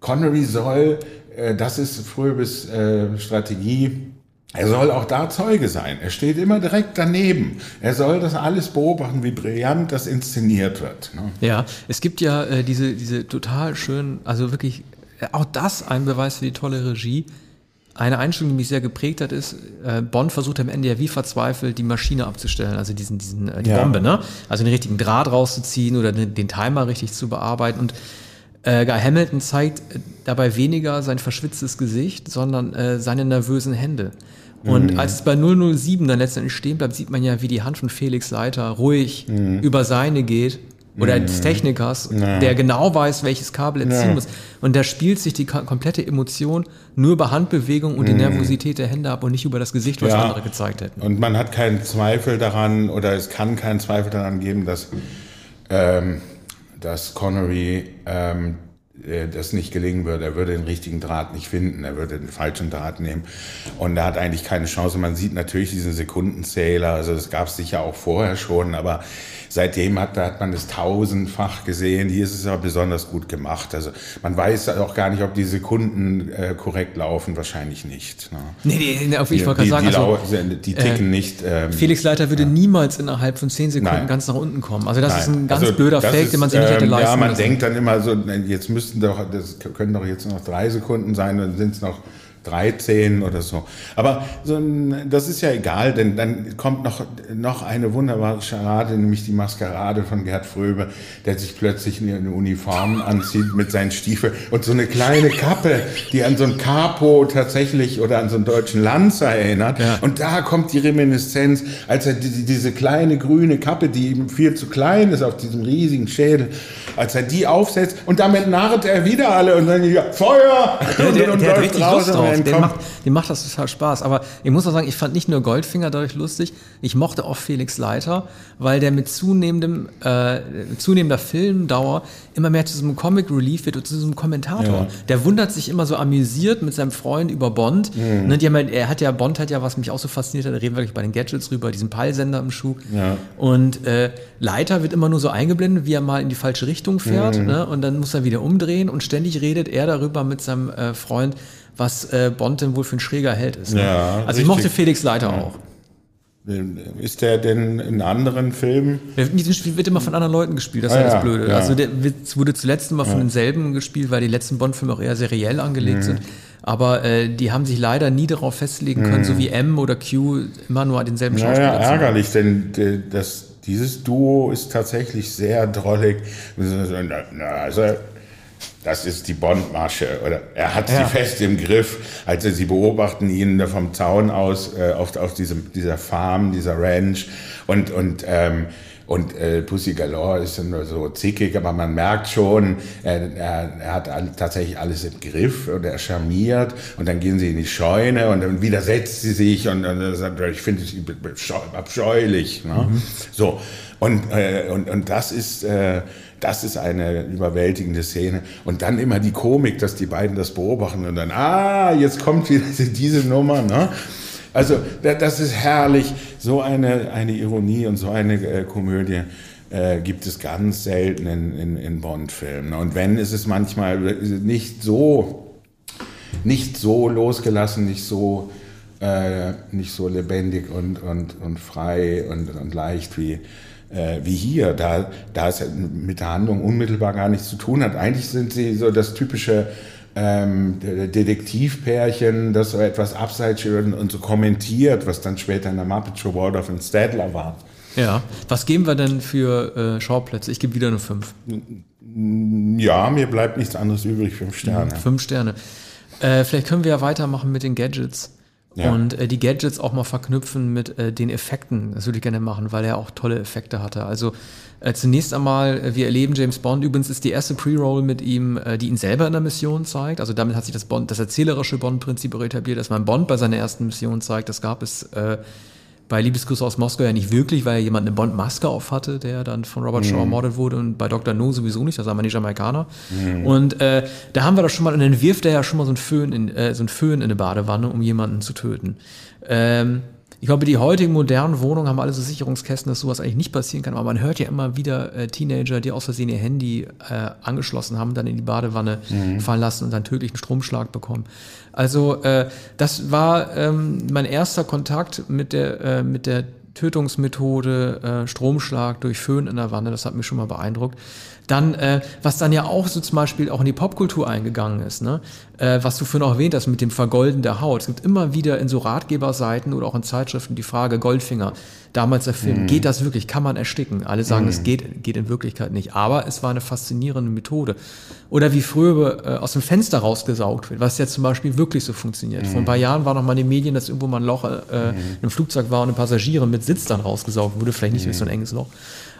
Connery soll, äh, das ist Fröbes äh, Strategie, er soll auch da Zeuge sein. Er steht immer direkt daneben. Er soll das alles beobachten, wie brillant das inszeniert wird. Ne? Ja, es gibt ja äh, diese, diese total schönen, also wirklich, äh, auch das ein Beweis für die tolle Regie. Eine Einstellung, die mich sehr geprägt hat, ist, äh, Bond versucht am Ende ja wie verzweifelt die Maschine abzustellen, also diesen, diesen, äh, die Ja. Bombe, ne? Also den richtigen Draht rauszuziehen oder den, den Timer richtig zu bearbeiten. Und äh, Guy Hamilton zeigt äh, dabei weniger sein verschwitztes Gesicht, sondern äh, seine nervösen Hände. Und Mhm. als es bei 007 dann letztendlich stehen bleibt, sieht man ja, wie die Hand von Felix Leiter ruhig Mhm. über seine geht. Oder des Technikers, der genau weiß, welches Kabel er ziehen Ja. muss. Und da spielt sich die komplette Emotion nur über Handbewegung und die Nervosität der Hände ab und nicht über das Gesicht, was Mhm. Ja. andere gezeigt hätten. Und man hat keinen Zweifel daran, oder es kann keinen Zweifel daran geben, dass, ähm, dass Connery ähm, äh, das nicht gelingen würde. Er würde den richtigen Draht nicht finden. Er würde den falschen Draht nehmen. Und er hat eigentlich keine Chance. Man sieht natürlich diesen Sekundenzähler. Also das gab es sicher auch vorher schon. Aber seitdem hat, hat man es tausendfach gesehen. Hier ist es aber besonders gut gemacht. Also man weiß auch gar nicht, ob die Sekunden äh, korrekt laufen. Wahrscheinlich nicht. Ne? Nee, nee, auf- ich Die, wollte gerade sagen, die, also, die ticken nicht. Ähm, Felix Leiter würde niemals innerhalb von 10 Sekunden Nein. ganz nach unten kommen. Also das ist Nein. ein ganz Also blöder Fake, ist, den man sich nicht hätte ähm, leisten Ja, man lassen. denkt dann immer so, jetzt müssten doch, das können doch jetzt noch drei Sekunden sein, dann sind es noch 13 oder so. Aber so ein, das ist ja egal, denn dann kommt noch, noch eine wunderbare Charade, nämlich die Maskerade von Gerd Fröbe, der sich plötzlich in eine Uniform anzieht mit seinen Stiefeln und so eine kleine Kappe, die an so ein Capo tatsächlich oder an so einen deutschen Lanzer erinnert. Ja. Und da kommt die Reminiszenz, als er die, diese kleine grüne Kappe, die ihm viel zu klein ist auf diesem riesigen Schädel, als er die aufsetzt und damit narrt er wieder alle und dann ja, Feuer! Ja, der, und der hat richtig Lust drauf. Dem macht, dem macht das total Spaß. Aber ich muss auch sagen, ich fand nicht nur Goldfinger dadurch lustig, ich mochte auch Felix Leiter, weil der mit zunehmendem, äh, zunehmender Filmdauer immer mehr zu so einem Comic Relief wird und zu so einem Kommentator. Ja. Der wundert sich immer so amüsiert mit seinem Freund über Bond. Mhm. Ne, die haben, er hat ja, Bond hat ja, was mich auch so fasziniert hat, da reden wir wirklich bei den Gadgets rüber, diesen Peilsender im Schuh. Ja. Und äh, Leiter wird immer nur so eingeblendet, wie er mal in die falsche Richtung fährt. Mhm. Ne? Und dann muss er wieder umdrehen und ständig redet er darüber mit seinem äh, Freund, was äh, Bond denn wohl für ein schräger Held ist. Ne? Ja, also richtig. ich mochte Felix Leiter ja. auch. Ist der denn in anderen Filmen? Der wird immer von anderen Leuten gespielt, das ist ah, ja das Blöde. Ja. Also der wurde zuletzt immer von denselben gespielt, weil die letzten Bond-Filme auch eher seriell angelegt mhm. sind. Aber äh, die haben sich leider nie darauf festlegen können, mhm. so wie M oder Q immer nur denselben Schauspieler. Naja, ärgerlich, denn das, dieses Duo ist tatsächlich sehr drollig. Also das ist die Bondmasche. Oder er hat ja. sie fest im Griff. Also sie beobachten ihn vom Zaun aus äh, auf, auf diesem, dieser Farm, dieser Ranch. Und, und, ähm, und äh, Pussy Galore ist nur so zickig, aber man merkt schon, er, er, er hat all, tatsächlich alles im Griff und er charmiert. Und dann gehen sie in die Scheune und dann widersetzt sie sich und, und sagt, ich finde es abscheulich. Ne? Mhm. So. Und, äh, und, und das ist... Äh, das ist eine überwältigende Szene. Und dann immer die Komik, dass die beiden das beobachten und dann, ah, jetzt kommt wieder diese Nummer. Ne? Also das ist herrlich. So eine, eine Ironie und so eine äh, Komödie äh, gibt es ganz selten in, in, in Bond-Filmen. Und wenn, ist es manchmal nicht so, nicht so losgelassen, nicht so, äh, nicht so lebendig und, und, und frei und, und leicht wie äh, wie hier, da, da es mit der Handlung unmittelbar gar nichts zu tun hat. Eigentlich sind sie so das typische ähm, Detektivpärchen, das so etwas abseits und, und so kommentiert, was dann später in der Muppet Show Waldorf und Stadler war. Ja, was geben wir denn für äh, Schauplätze? Ich gebe wieder eine 5. Ja, mir bleibt nichts anderes übrig, 5 Sterne. 5 Sterne. Äh, vielleicht können wir ja weitermachen mit den Gadgets. Ja. Und äh, die Gadgets auch mal verknüpfen mit äh, den Effekten. Das würde ich gerne machen, weil er auch tolle Effekte hatte. Also äh, zunächst einmal, äh, wir erleben James Bond. Übrigens ist die erste Pre-Roll mit ihm, äh, die ihn selber in der Mission zeigt. Also damit hat sich das Bond, das erzählerische Bond-Prinzip etabliert, dass man Bond bei seiner ersten Mission zeigt. Das gab es äh, bei Liebesgrüße aus Moskau ja nicht wirklich, weil jemand eine Bond-Maske auf hatte, der dann von Robert Shaw mhm. ermordet wurde und bei Dr. No sowieso nicht, das waren die Jamaikaner. Mhm. Und äh, da haben wir das schon mal, und dann wirft er ja schon mal so einen Föhn in, äh, so einen Föhn in eine Badewanne, um jemanden zu töten. Ähm, ich glaube, die heutigen modernen Wohnungen haben alle so Sicherungskästen, dass sowas eigentlich nicht passieren kann. Aber man hört ja immer wieder äh, Teenager, die aus Versehen ihr Handy äh, angeschlossen haben, dann in die Badewanne mhm. fallen lassen und dann tödlichen Stromschlag bekommen. Also äh, das war ähm, mein erster Kontakt mit der, äh, mit der Tötungsmethode äh, Stromschlag durch Föhn in der Wanne. Das hat mich schon mal beeindruckt. Dann, äh, was dann ja auch so zum Beispiel auch in die Popkultur eingegangen ist, ne? äh, was du vorhin auch erwähnt hast mit dem Vergolden der Haut. Es gibt immer wieder in so Ratgeberseiten oder auch in Zeitschriften die Frage, Goldfinger, damals der Film, mm. geht das wirklich, kann man ersticken? Alle sagen, es geht, geht in Wirklichkeit nicht, aber es war eine faszinierende Methode. Oder wie früher äh, aus dem Fenster rausgesaugt wird, was jetzt zum Beispiel wirklich so funktioniert. Mm. Vor ein paar Jahren war noch mal in den Medien, dass irgendwo mal ein Loch äh, mm. im Flugzeug war und eine Passagierin mit Sitz dann rausgesaugt wurde, vielleicht nicht durch so ein enges Loch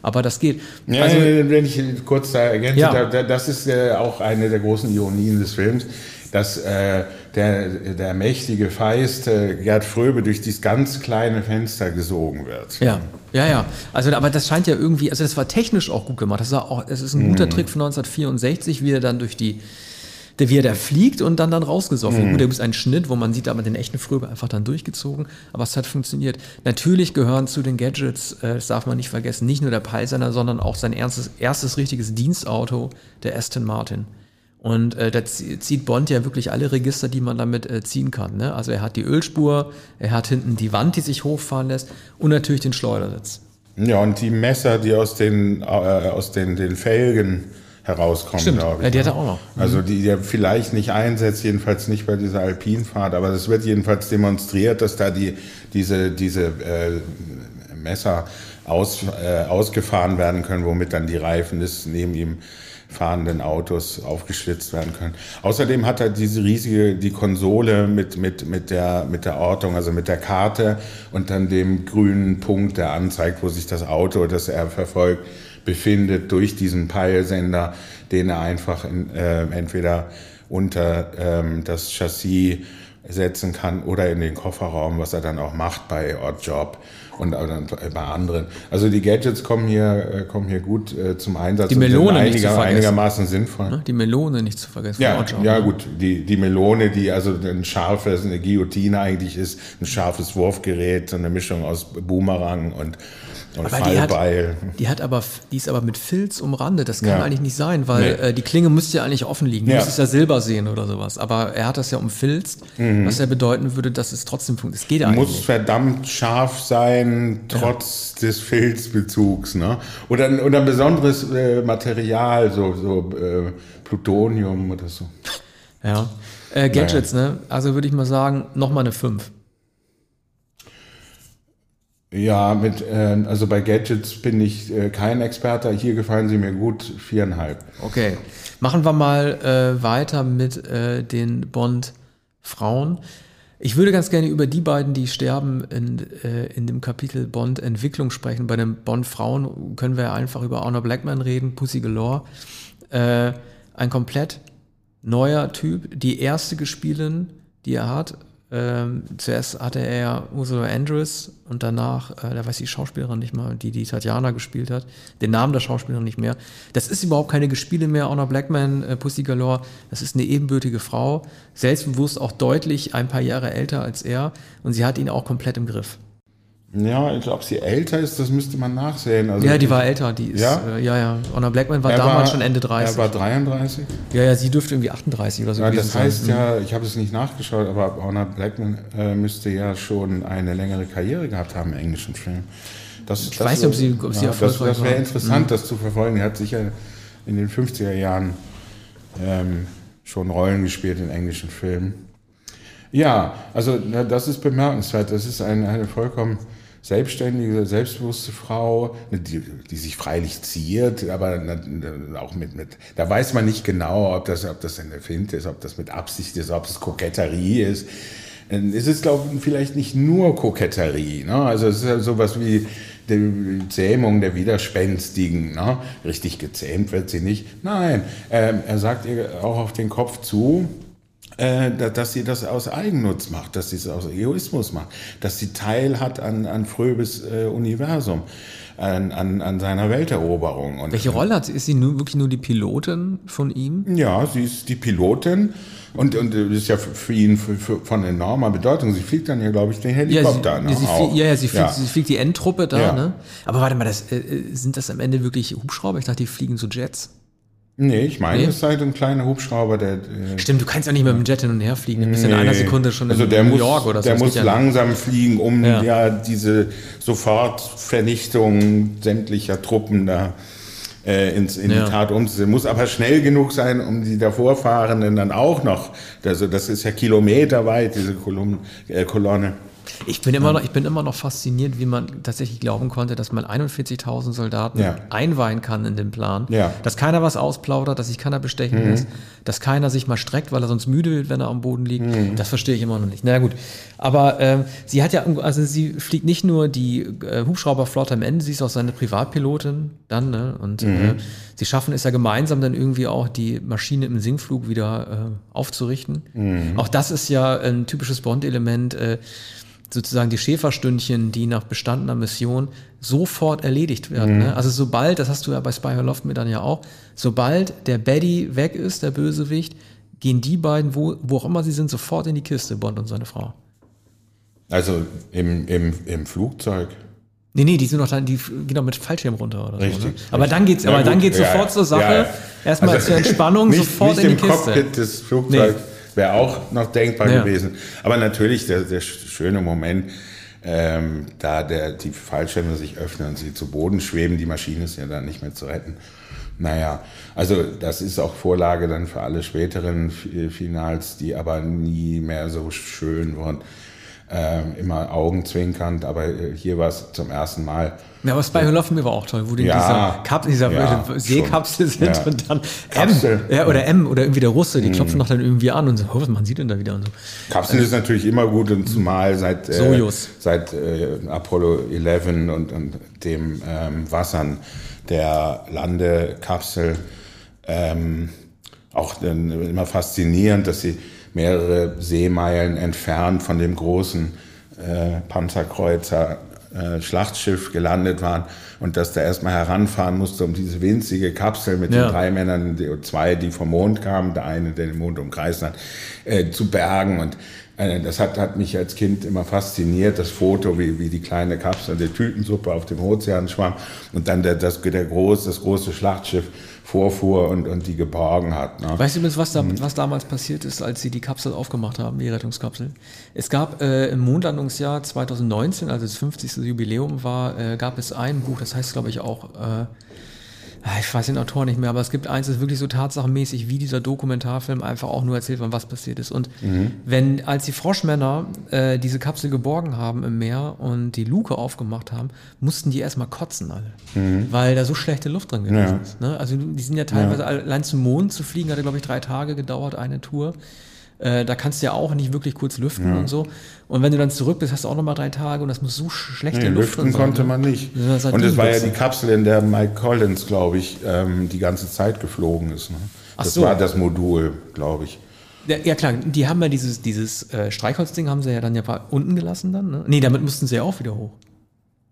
aber das geht. Ja, also, wenn ich kurz da ergänze, ja. da, das ist äh, auch eine der großen Ironien des Films, dass äh, der, der mächtige Feist äh, Gerd Fröbe durch dieses ganz kleine Fenster gesogen wird. Ja, ja, ja. Also, aber das scheint ja irgendwie, also das war technisch auch gut gemacht. Das, war auch, das ist ein guter mm. Trick von 1964, wie er dann durch die der, wie er da fliegt und dann dann rausgesoffen. Mhm. Gut, da gibt es einen Schnitt, wo man sieht, aber den echten Fröbe einfach dann durchgezogen. Aber es hat funktioniert. Natürlich gehören zu den Gadgets, äh, das darf man nicht vergessen, nicht nur der Peilsender, sondern auch sein erstes, erstes richtiges Dienstauto, der Aston Martin. Und äh, da zieht Bond ja wirklich alle Register, die man damit äh, ziehen kann. Ne? Also er hat die Ölspur, er hat hinten die Wand, die sich hochfahren lässt und natürlich den Schleudersitz. Ja, und die Messer, die aus den, äh, aus den, den Felgen herauskommen, Stimmt. glaube ich. Ja, die hat ne? er auch noch. Also die der vielleicht nicht einsetzt, jedenfalls nicht bei dieser Alpinfahrt, aber es wird jedenfalls demonstriert, dass da die diese diese äh, Messer aus, äh, ausgefahren werden können, womit dann die Reifen des neben ihm fahrenden Autos aufgeschlitzt werden können. Außerdem hat er diese riesige, die Konsole mit, mit, mit, der, mit der Ortung, also mit der Karte und dann dem grünen Punkt, der anzeigt, wo sich das Auto, das er verfolgt, befindet, durch diesen Peilsender, den er einfach in, äh, entweder unter ähm, das Chassis setzen kann oder in den Kofferraum, was er dann auch macht bei Odd Job und bei anderen. Also die Gadgets kommen hier, äh, kommen hier gut äh, zum Einsatz. Die Melone nicht zu einiger, vergessen. einigermaßen sinnvoll. Ne? Die Melone nicht zu vergessen. Ja, Oddjob, ja gut, die, die Melone, die also ein scharfes, eine Guillotine eigentlich ist, ein scharfes Wurfgerät, so eine Mischung aus Boomerang und, und Aber die hat, die hat aber, die ist aber mit Filz umrandet. Das kann Ja. eigentlich nicht sein, weil Nee. äh, die Klinge müsste ja eigentlich offen liegen. Du Ja. müsstest ja Silber sehen oder sowas. Aber er hat das ja umfilzt, was ja bedeuten würde, dass es trotzdem funktioniert. Es geht ja eigentlich Muss verdammt scharf sein, trotz des Filzbezugs. Ne? Oder, ein- oder ein besonderes äh, Material, so, so äh, Plutonium oder so. Ja. Äh, Gadgets, ne? Also würde ich mal sagen, nochmal eine 5. Ja, mit, äh, also bei Gadgets bin ich äh, kein Experte. Hier gefallen sie mir gut, viereinhalb. Okay. Machen wir mal äh, weiter mit äh, den Bond-Frauen. Ich würde ganz gerne über die beiden, die sterben, in, äh, in dem Kapitel Bond Entwicklung sprechen. Bei den Bond-Frauen können wir einfach über Honor Blackman reden, Pussy Galore. Äh, ein komplett neuer Typ. Die erste Gespielin, die er hat. Ähm, zuerst hatte er ja Ursula Andress und danach, äh, da weiß die Schauspielerin nicht mal, die die Tatjana gespielt hat, den Namen der Schauspielerin nicht mehr. Das ist überhaupt keine Gespiele mehr, Honor Blackman, äh, Pussy Galore. Das ist eine ebenbürtige Frau, selbstbewusst auch deutlich ein paar Jahre älter als er und sie hat ihn auch komplett im Griff. Ja, ich glaube, sie älter ist, das müsste man nachsehen. Also Ja, die war älter, die ist, Ja? äh, ja, ja. Honor Blackman war er damals war- schon Ende 30. Er war 33. ja, ja, sie dürfte irgendwie 38 oder so Ja, das heißt sein. ja, ich habe es nicht nachgeschaut, aber Honor Blackman äh, müsste ja schon eine längere Karriere gehabt haben im englischen Film. Das, ich weiß nicht, ob sie- ob sie das, erfolgreich das wäre war. Mhm. interessant, das zu verfolgen. Er hat sicher in den 50er Jahren ähm, schon Rollen gespielt in englischen Filmen. Ja, also das ist bemerkenswert. Das ist eine, eine vollkommen selbstständige, selbstbewusste Frau, ne, die, die sich freilich ziert, aber auch mit, mit, da weiß man nicht genau, ob das, ob das eine Finte ist, ob das mit Absicht ist, ob es Koketterie ist. Es ist, glaube ich, vielleicht nicht nur Koketterie. Ne? Also es ist ja sowas wie die Zähmung der Widerspenstigen. Ne? Richtig gezähmt wird sie nicht. Nein, ähm, er sagt ihr auch auf den Kopf zu, äh, da- dass sie das aus Eigennutz macht, dass sie es aus Egoismus macht, dass sie Teil hat an, an Fröbes äh, Universum, an, an, an seiner Welteroberung. Und, Welche Rolle hat sie? Ist sie nur, wirklich nur die Pilotin von ihm? Ja, sie ist die Pilotin und, und das ist ja für ihn für, für, von enormer Bedeutung. Sie fliegt dann ja, glaube ich, den Helikopter. ja, sie, ne, fliegt, ja, ja, sie fliegt, Ja. sie fliegt die Endtruppe da, Ja. ne? Aber warte mal, das, äh, äh, sind das am Ende wirklich Hubschrauber? Ich dachte, die fliegen so Jets. Nee, ich meine, Nee. es sei ein kleiner Hubschrauber, der. äh, Stimmt, du kannst ja nicht mit dem Jet hin und her fliegen. Du bist in einer Nee. Sekunde schon also in New muss, York oder so. Der muss ja nicht. langsam fliegen, um Ja. ja, diese Sofortvernichtung sämtlicher Truppen da äh, ins, in Ja. die Tat umzusetzen. Muss aber schnell genug sein, um die davorfahrenden dann auch noch. Also das ist ja kilometerweit, diese Kolumn, äh, Kolonne. Ich bin, immer noch, ich bin immer noch fasziniert, wie man tatsächlich glauben konnte, dass man 41.000 Soldaten Ja. einweihen kann in den Plan. Ja. Dass keiner was ausplaudert, dass sich keiner bestechen lässt, dass keiner sich mal streckt, weil er sonst müde wird, wenn er am Boden liegt. Das verstehe ich immer noch nicht. Na ja, gut. Aber ähm, sie hat ja, also sie fliegt nicht nur die äh, Hubschrauberflotte am Ende, sie ist auch seine Privatpilotin dann, ne? Und äh, sie schaffen es ja gemeinsam dann irgendwie auch, die Maschine im Sinkflug wieder äh, aufzurichten. Auch das ist ja ein typisches Bond-Element. Sozusagen die Schäferstündchen, die nach bestandener Mission sofort erledigt werden. Ne? Also sobald, das hast du ja bei Spy Loved Me dann ja auch, sobald der Baddy weg ist, der Bösewicht, gehen die beiden, wo, wo auch immer sie sind, sofort in die Kiste, Bond und seine Frau. Also im, im, im Flugzeug. Nee, nee, die sind noch dann, die gehen doch mit Fallschirm runter oder so. Richtig, Ne? Aber dann geht's, Ja, aber dann gut, geht's ja, sofort ja. zur Sache. Erstmal Also, zur Entspannung, nicht, sofort nicht in die im Kiste. Cockpit des Flugzeugs wäre auch noch denkbar Ja. gewesen. Aber natürlich der, der schöne Moment, ähm, da der, die Fallschirme sich öffnen und sie zu Boden schweben, die Maschine ist ja dann nicht mehr zu retten. Naja, also das ist auch Vorlage dann für alle späteren Finals, die aber nie mehr so schön wurden. Ähm, immer augenzwinkernd, aber äh, hier war es zum ersten Mal. Ja, aber Spy Who Loved Me war auch toll, wo die Ja. in dieser, Kap Ja, Seekapsel sind Ja. und dann Kapsel. M, ja, oder M oder irgendwie der Russe, die klopfen doch dann irgendwie an und so, oh, was machen sie denn da wieder und so. Kapsel ist natürlich immer gut und zumal seit, äh, seit äh, Apollo 11 und, und dem ähm, Wassern der Landekapsel ähm, auch dann immer faszinierend, dass sie mehrere Seemeilen entfernt von dem großen äh, Panzerkreuzer äh, Schlachtschiff gelandet waren und dass da erstmal heranfahren musste, um diese winzige Kapsel mit Ja. den drei Männern, die, zwei, die vom Mond kamen, der eine, der den Mond umkreist hat, äh, zu bergen. Und äh, das hat, hat mich als Kind immer fasziniert, das Foto, wie, wie die kleine Kapsel, die Tütensuppe auf dem Ozean schwamm und dann der, das, der groß, das große Schlachtschiff vorfuhr und, und die geborgen hat. Ne? Weißt du übrigens, was, da, Mhm. was damals passiert ist, als sie die Kapsel aufgemacht haben, die Rettungskapsel? Es gab äh, im Mondlandungsjahr 2019, also das 50. Jubiläum war, äh, gab es ein Buch, das heißt, glaube ich, auch, äh, ich weiß den Autor nicht mehr, aber es gibt eins, das ist wirklich so tatsachenmäßig, wie dieser Dokumentarfilm einfach auch nur erzählt, wann was passiert ist. Und Mhm. wenn, als die Froschmänner äh, diese Kapsel geborgen haben im Meer und die Luke aufgemacht haben, mussten die erstmal kotzen alle. Weil da so schlechte Luft drin gewesen Mhm. Ja. ist. Ne? Also die sind ja teilweise allein zum Mond zu fliegen, hatte glaube ich drei Tage gedauert, eine Tour. Äh, da kannst du ja auch nicht wirklich kurz lüften und so. Und wenn du dann zurück bist, hast du auch nochmal drei Tage und das muss so schlechte Nee, Luft lüften sein. konnte ne? man nicht. Ja, das Und es war ja die Kapsel, in der Mike Collins, glaube ich, ähm, die ganze Zeit geflogen ist. Ne? Das so. war das Modul, glaube ich. Ja, ja klar, die haben ja dieses, dieses äh, Streichholzding haben sie ja dann ja unten gelassen dann. Ne? Nee, damit mussten sie ja auch wieder hoch.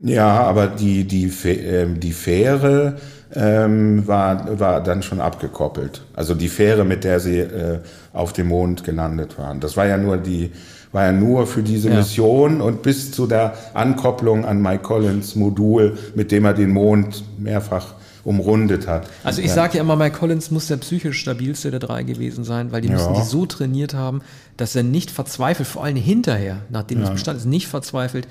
Ja, aber die, die, ähm, die Fähre ähm, war, war dann schon abgekoppelt. Also die Fähre, mit der sie äh, auf dem Mond gelandet waren. Das war ja nur die, war ja nur für diese Ja. Mission und bis zu der Ankopplung an Mike Collins Modul, mit dem er den Mond mehrfach umrundet hat. Also ich Ja. sage ja immer, Mike Collins muss der psychisch stabilste der drei gewesen sein, weil die Ja. müssen die so trainiert haben, dass er nicht verzweifelt, vor allem hinterher, nachdem es bestand ist, nicht verzweifelt,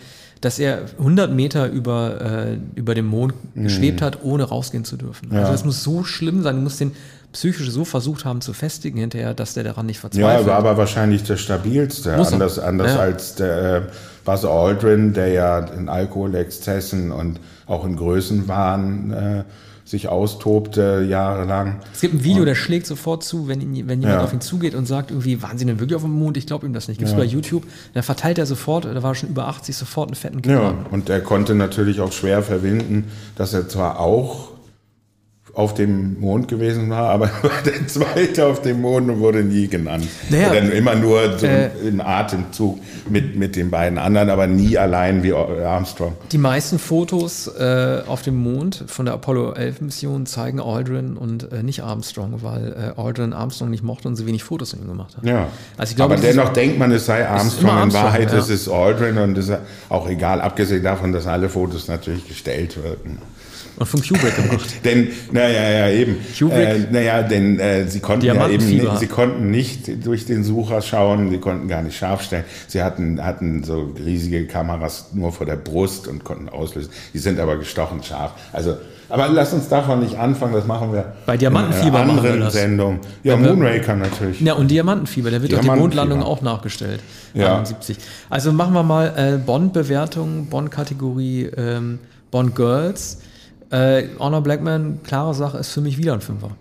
dass er 100 Meter über, äh, über dem Mond Mhm. geschwebt hat, ohne rausgehen zu dürfen. Also das muss so schlimm sein, du musst den psychisch so versucht haben zu festigen hinterher, dass der daran nicht Ja, verzweifelt. er war aber wahrscheinlich der stabilste, Muss er. anders, anders Ja. als der äh, Buzz Aldrin, der ja in Alkoholexzessen und auch in Größenwahn äh, sich austobte jahrelang. es gibt ein Video, der schlägt sofort zu, wenn, ihn, wenn jemand Ja. auf ihn zugeht und sagt irgendwie, waren Sie denn wirklich auf dem Mond? Ich glaube ihm das nicht. Gibt's bei YouTube. Dann verteilt er sofort, da war schon über 80, sofort einen fetten Knall. Ja, und er konnte natürlich auch schwer verwinden, dass er zwar auch auf dem Mond gewesen war, aber er der Zweite auf dem Mond und wurde nie genannt. Naja, Oder immer nur so äh, in Atemzug mit, mit den beiden anderen, aber nie allein wie Armstrong. Die meisten Fotos äh, auf dem Mond von der Apollo 11 Mission zeigen Aldrin und äh, nicht Armstrong, weil äh, Aldrin Armstrong nicht mochte und so wenig Fotos von ihm gemacht hat. Ja. Also glaube, aber das ist- dennoch denkt man, es sei Armstrong. In Wahrheit ja. ist es Aldrin und es ist auch egal, abgesehen davon, dass alle Fotos natürlich gestellt werden. Und von Kubrick gemacht. Denn, naja, ja, eben. Kubrick. Äh, naja, denn äh, sie konnten ja eben nicht, sie konnten nicht durch den Sucher schauen, sie konnten gar nicht scharf stellen. Sie hatten, hatten so riesige Kameras nur vor der Brust und konnten auslösen. Die sind aber gestochen scharf. Also, aber lass uns davon nicht anfangen, das machen wir Bei Diamantenfieber in einer anderen. Sendung. Ja, wir- Moonraker natürlich. Ja, und Diamantenfieber, der wird doch die. Mondlandung auch nachgestellt. Ja. 71. Also machen wir mal äh, Bond-Bewertung, Bond-Kategorie, ähm, Bond Girls. Äh, Honor Blackman, klare Sache, ist für mich wieder ein Fünfer.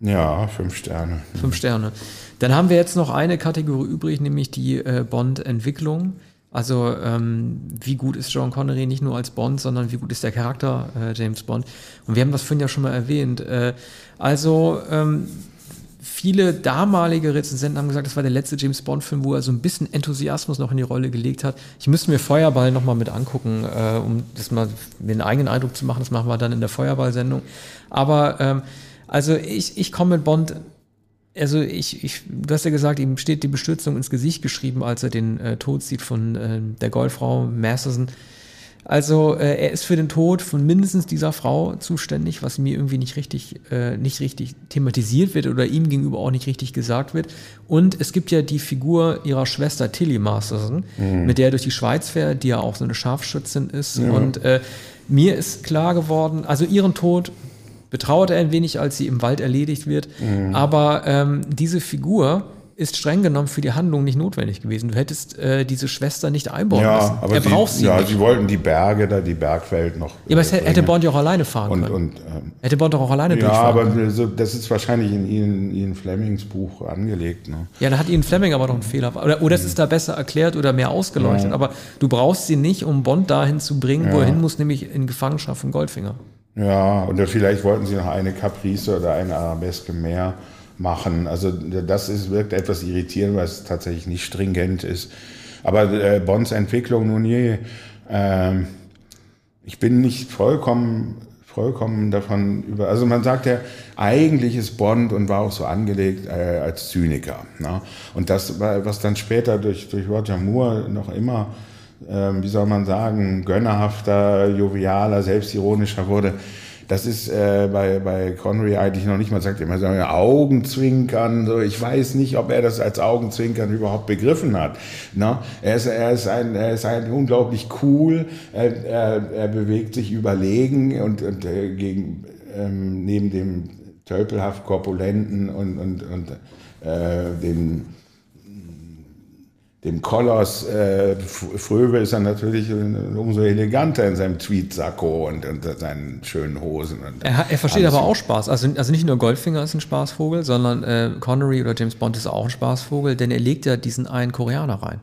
Ja, fünf Sterne. Fünf Sterne. Dann haben wir jetzt noch eine Kategorie übrig, nämlich die äh, Bond-Entwicklung. Also ähm, wie gut ist John Connery nicht nur als Bond, sondern wie gut ist der Charakter äh, James Bond. Und wir haben das vorhin ja schon mal erwähnt. Äh, also ähm, viele damalige Rezensenten haben gesagt, das war der letzte James Bond-Film, wo er so ein bisschen Enthusiasmus noch in die Rolle gelegt hat. Ich müsste mir Feuerball noch mal mit angucken, äh, um das mal mir einen eigenen Eindruck zu machen. Das machen wir dann in der Feuerball-Sendung. Aber ähm, also ich, ich komme mit Bond also ich, ich, du hast ja gesagt, ihm steht die Bestürzung ins Gesicht geschrieben, als er den äh, Tod sieht von äh, der Goldfrau Masterson. Also äh, er ist für den Tod von mindestens dieser Frau zuständig, was mir irgendwie nicht richtig, äh, nicht richtig thematisiert wird oder ihm gegenüber auch nicht richtig gesagt wird. Und es gibt ja die Figur ihrer Schwester Tilly Masterson, mit der er durch die Schweiz fährt, die ja auch so eine Scharfschützin ist. Und äh, mir ist klar geworden, also ihren Tod betrauert er ein wenig, als sie im Wald erledigt wird. Mhm. Aber ähm, diese Figur ist streng genommen für die Handlung nicht notwendig gewesen. Du hättest äh, diese Schwester nicht einbauen Ja, müssen. aber er sie, braucht sie ja, nicht. sie wollten die Berge da, die Bergwelt noch. ja, aber es äh, hätte. Bond ja auch alleine fahren und, können. und ähm, hätte Bond doch auch alleine ja, durchfahren aber können. so, das ist wahrscheinlich in Ian, Ian Flemings Buch angelegt. Ne? Ja, da hat Ian Fleming aber noch einen Fehler. Oder, oder es ist da besser erklärt oder mehr ausgeleuchtet. Aber du brauchst sie nicht, um Bond dahin zu bringen, wo er hin muss, nämlich in Gefangenschaft von Goldfinger. Ja, oder vielleicht wollten sie noch eine Caprice oder eine Arabeske mehr machen. Also das ist, wirkt etwas irritierend, weil es tatsächlich nicht stringent ist. Aber äh, Bonds Entwicklung nun je, ähm, ich bin nicht vollkommen, vollkommen davon über. Also man sagt ja, eigentlich ist Bond und war auch so angelegt äh, als Zyniker. Ne? Und das, was dann später durch, durch Roger Moore noch immer, ähm, wie soll man sagen, gönnerhafter, jovialer, selbstironischer wurde, das ist äh, bei, bei Connery eigentlich noch nicht, man sagt immer so Augenzwinkern, so, ich weiß nicht, ob er das als Augenzwinkern überhaupt begriffen hat. Ne? Er, ist, er, ist ein, er ist ein unglaublich cool, er, er, er bewegt sich überlegen und, und äh, gegen, ähm, neben dem tölpelhaft korpulenten und, und, und äh, dem dem Koloss äh, Fröbe ist er natürlich umso eleganter in seinem Tweetsacko und, und seinen schönen Hosen. Er, er versteht aber Anzug. auch Spaß. Also, also nicht nur Goldfinger ist ein Spaßvogel, sondern äh, Connery oder James Bond ist auch ein Spaßvogel, denn er legt ja diesen einen Koreaner rein.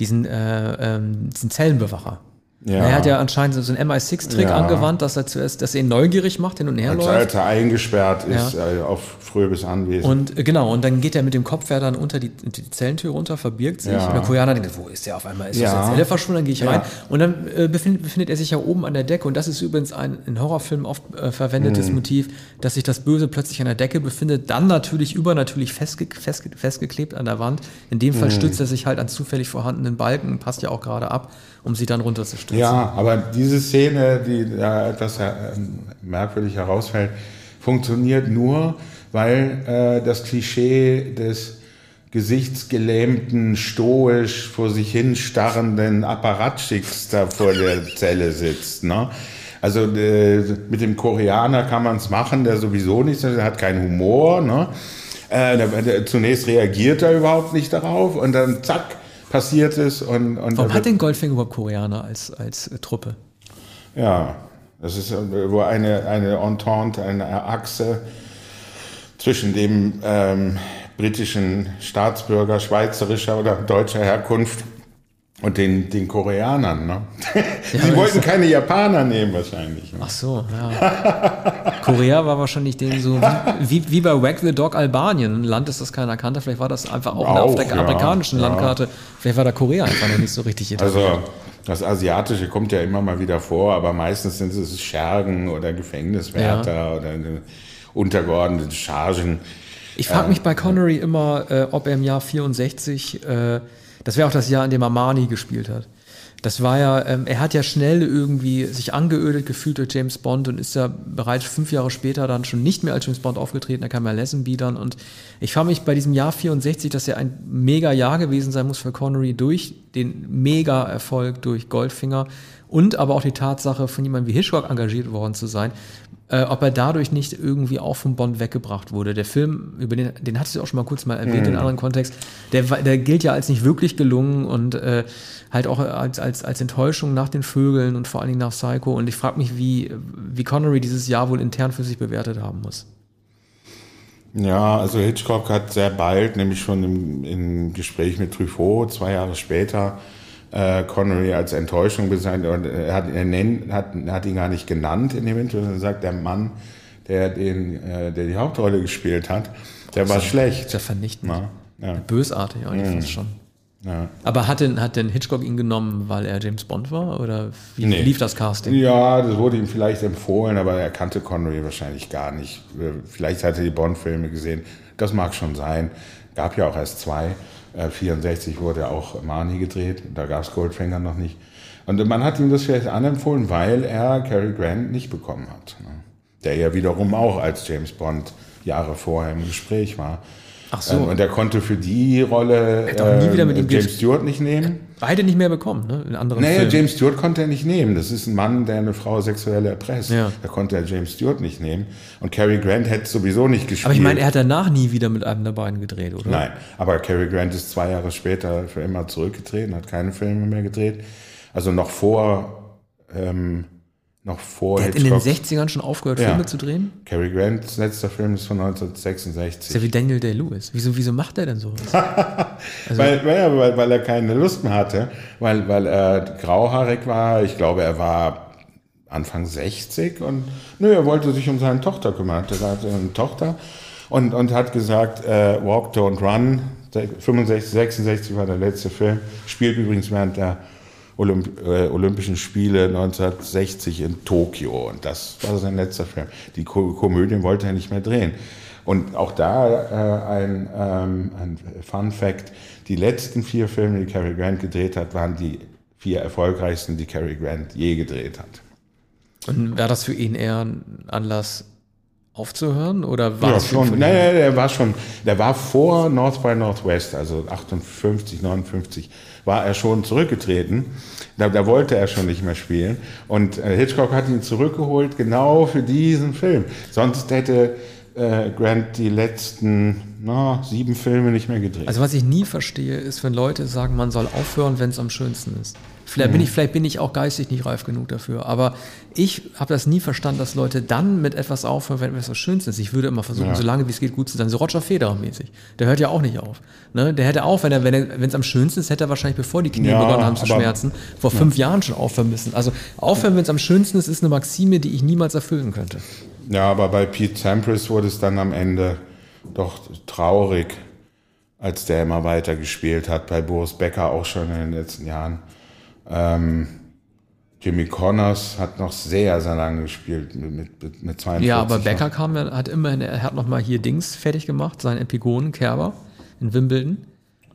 Diesen, äh, ähm, diesen Zellenbewacher. Ja. Er hat ja anscheinend so einen MI6-Trick Ja. angewandt, dass er zuerst, dass er ihn neugierig macht, hin und her läuft. als er eingesperrt ist Ja. äh, auf Fröbes Anwesen. Und äh, genau, und dann geht er mit dem Kopf ja dann unter die, die Zellentür runter, verbirgt sich. Ja. Und der Koreaner denkt, wo ist der auf einmal? Ist Ja. das Zelle verschwunden? Dann gehe ich rein. Und dann äh, befindet, befindet er sich ja oben an der Decke. Und das ist übrigens ein in Horrorfilmen oft äh, verwendetes Mhm. Motiv, dass sich das Böse plötzlich an der Decke befindet, dann natürlich übernatürlich festge festge festgeklebt an der Wand. In dem Mhm. Fall stützt er sich halt an zufällig vorhandenen Balken, passt ja auch gerade ab, um sie dann runterzustützen. Ja, aber diese Szene, die da etwas äh, merkwürdig herausfällt, funktioniert nur, weil äh, das Klischee des gesichtsgelähmten, stoisch vor sich hin starrenden Apparatschicks da vor der Zelle sitzt. Ne? Also äh, mit dem Koreaner kann man es machen, der sowieso nichts, der hat keinen Humor. Ne? Äh, der, der, zunächst reagiert er überhaupt nicht darauf und dann zack, passiert es. Und, und Warum hat denn Goldfinger überhaupt Koreaner als, als äh, Truppe? Ja, das ist äh, wo eine, eine Entente, eine Achse zwischen dem ähm, britischen Staatsbürger schweizerischer oder deutscher Herkunft und den, den Koreanern. Ne? Sie aber wollten ist- keine Japaner nehmen wahrscheinlich. Ne? Ach so, ja. Korea war wahrscheinlich dem so, wie, wie, bei Wag the Dog Albanien, ein Land, das das keiner kannte. Vielleicht war das einfach auch, Auch, auf der ja, amerikanischen ja. Landkarte. Vielleicht war da Korea einfach noch nicht so richtig etabliert. Also das Asiatische kommt ja immer mal wieder vor, aber meistens sind es Schergen oder Gefängniswärter oder eine untergeordnete Chargen. Ich frage mich bei Connery immer, äh, ob er im Jahr 64, äh, das wäre auch das Jahr, in dem Armani gespielt hat. Das war ja, ähm, er hat ja schnell irgendwie sich angeödet gefühlt durch James Bond und ist ja bereits fünf Jahre später dann schon nicht mehr als James Bond aufgetreten, da kam ja Lazenby dann und ich frage mich bei diesem Jahr 64, dass ja ein mega Jahr gewesen sein muss für Connery durch den mega Erfolg durch Goldfinger und aber auch die Tatsache, von jemandem wie Hitchcock engagiert worden zu sein, äh, ob er dadurch nicht irgendwie auch vom Bond weggebracht wurde. Der Film, über den, den hattest du auch schon mal kurz mal erwähnt in einem anderen Kontext, der, der gilt ja als nicht wirklich gelungen und äh, halt auch als, als, als Enttäuschung nach den Vögeln und vor allen Dingen nach Psycho. Und ich frage mich, wie, wie Connery dieses Jahr wohl intern für sich bewertet haben muss. Ja, also Hitchcock hat sehr bald, nämlich schon im, im Gespräch mit Truffaut, zwei Jahre später, äh, Connery als Enttäuschung bezeichnet. Und er hat, er nennt, hat, hat ihn gar nicht genannt in dem Interview. Er sagt, der Mann, der, den, äh, der die Hauptrolle gespielt hat, der war Ist schlecht. ja vernichtend. Ja, Bösartig eigentlich fast schon. Ja. Aber hat denn, hat denn Hitchcock ihn genommen, weil er James Bond war? Oder wie Nee. lief das Casting? ja, das wurde ihm vielleicht empfohlen, aber er kannte Connery wahrscheinlich gar nicht. Vielleicht hat er die Bond-Filme gesehen. Das mag schon sein. Gab ja auch erst zwei. Äh, 64 wurde auch Marnie gedreht. Da gab es Goldfinger noch nicht. Und man hat ihm das vielleicht anempfohlen, weil er Cary Grant nicht bekommen hat. Ne? Der ja wiederum auch als James Bond Jahre vorher im Gespräch war. Ach so. Ähm, und er konnte für die Rolle ihm James Stewart nicht nehmen. Beide nicht mehr bekommen, ne? In anderen Naja, Filmen. James Stewart konnte er nicht nehmen. Das ist ein Mann, der eine Frau sexuell erpresst. Ja. Da konnte er James Stewart nicht nehmen. Und Cary Grant hätte sowieso nicht gespielt. Aber ich meine, er hat danach nie wieder mit einem der beiden gedreht, oder? Nein, aber Cary Grant ist zwei Jahre später für immer zurückgetreten, hat keine Filme mehr gedreht. Also noch vor, ähm, noch vor Der hat in den Hitchcock. 60ern schon aufgehört, Ja. Filme zu drehen? Cary Grants letzter Film ist von Das ist 1966. ja wie Daniel Day-Lewis. Wieso, wieso macht er denn sowas? Weil, weil, weil, weil er keine Lust mehr hatte, weil, weil er grauhaarig war. Ich glaube, er war Anfang 60 und nö, er wollte sich um seine Tochter kümmern. Er hatte eine Tochter und, und hat gesagt, äh, Walk, Don't Run. 65, 66 war der letzte Film. Spielt übrigens während der Olymp äh, Olympischen Spiele 1960 in Tokio. Und das war sein letzter Film. Die Ko Komödien wollte er nicht mehr drehen. Und auch da äh, ein, ähm, ein Fun Fact: Die letzten vier Filme, die Cary Grant gedreht hat, waren die vier erfolgreichsten, die Cary Grant je gedreht hat. Und war das für ihn eher ein Anlass aufzuhören? Oder war Ja, schon. Nein, nein, der war schon, der war vor North by Northwest, also 58, 59, war er schon zurückgetreten. Da, da wollte er schon nicht mehr spielen. Und äh, Hitchcock hat ihn zurückgeholt, genau für diesen Film. Sonst hätte äh, Grant die letzten na, sieben Filme nicht mehr gedreht. Also was ich nie verstehe, ist, wenn Leute sagen, man soll aufhören, wenn es am schönsten ist. Vielleicht, Mhm. bin ich, vielleicht bin ich auch geistig nicht reif genug dafür. Aber ich habe das nie verstanden, dass Leute dann mit etwas aufhören, wenn etwas das Schönste ist. Ich würde immer versuchen, Ja. so lange wie es geht, gut zu sein. So Roger Federer mäßig. Der hört ja auch nicht auf. Ne? Der hätte auch, wenn er, wenn er, am schönsten ist, hätte er wahrscheinlich, bevor die Knie Ja, begonnen haben zu aber- schmerzen, vor fünf Jahren schon aufhören müssen. Also aufhören, wenn es am schönsten ist, ist eine Maxime, die ich niemals erfüllen könnte. Ja, aber bei Pete Sampras wurde es dann am Ende doch traurig, als der immer weiter gespielt hat. Bei Boris Becker auch schon in den letzten Jahren. Ähm, Jimmy Connors hat noch sehr, sehr lange gespielt mit, mit, mit 42 Ja, aber. Becker kam ja, hat immerhin, er hat noch mal hier Dings fertig gemacht, seinen Epigonen Kerber in Wimbledon.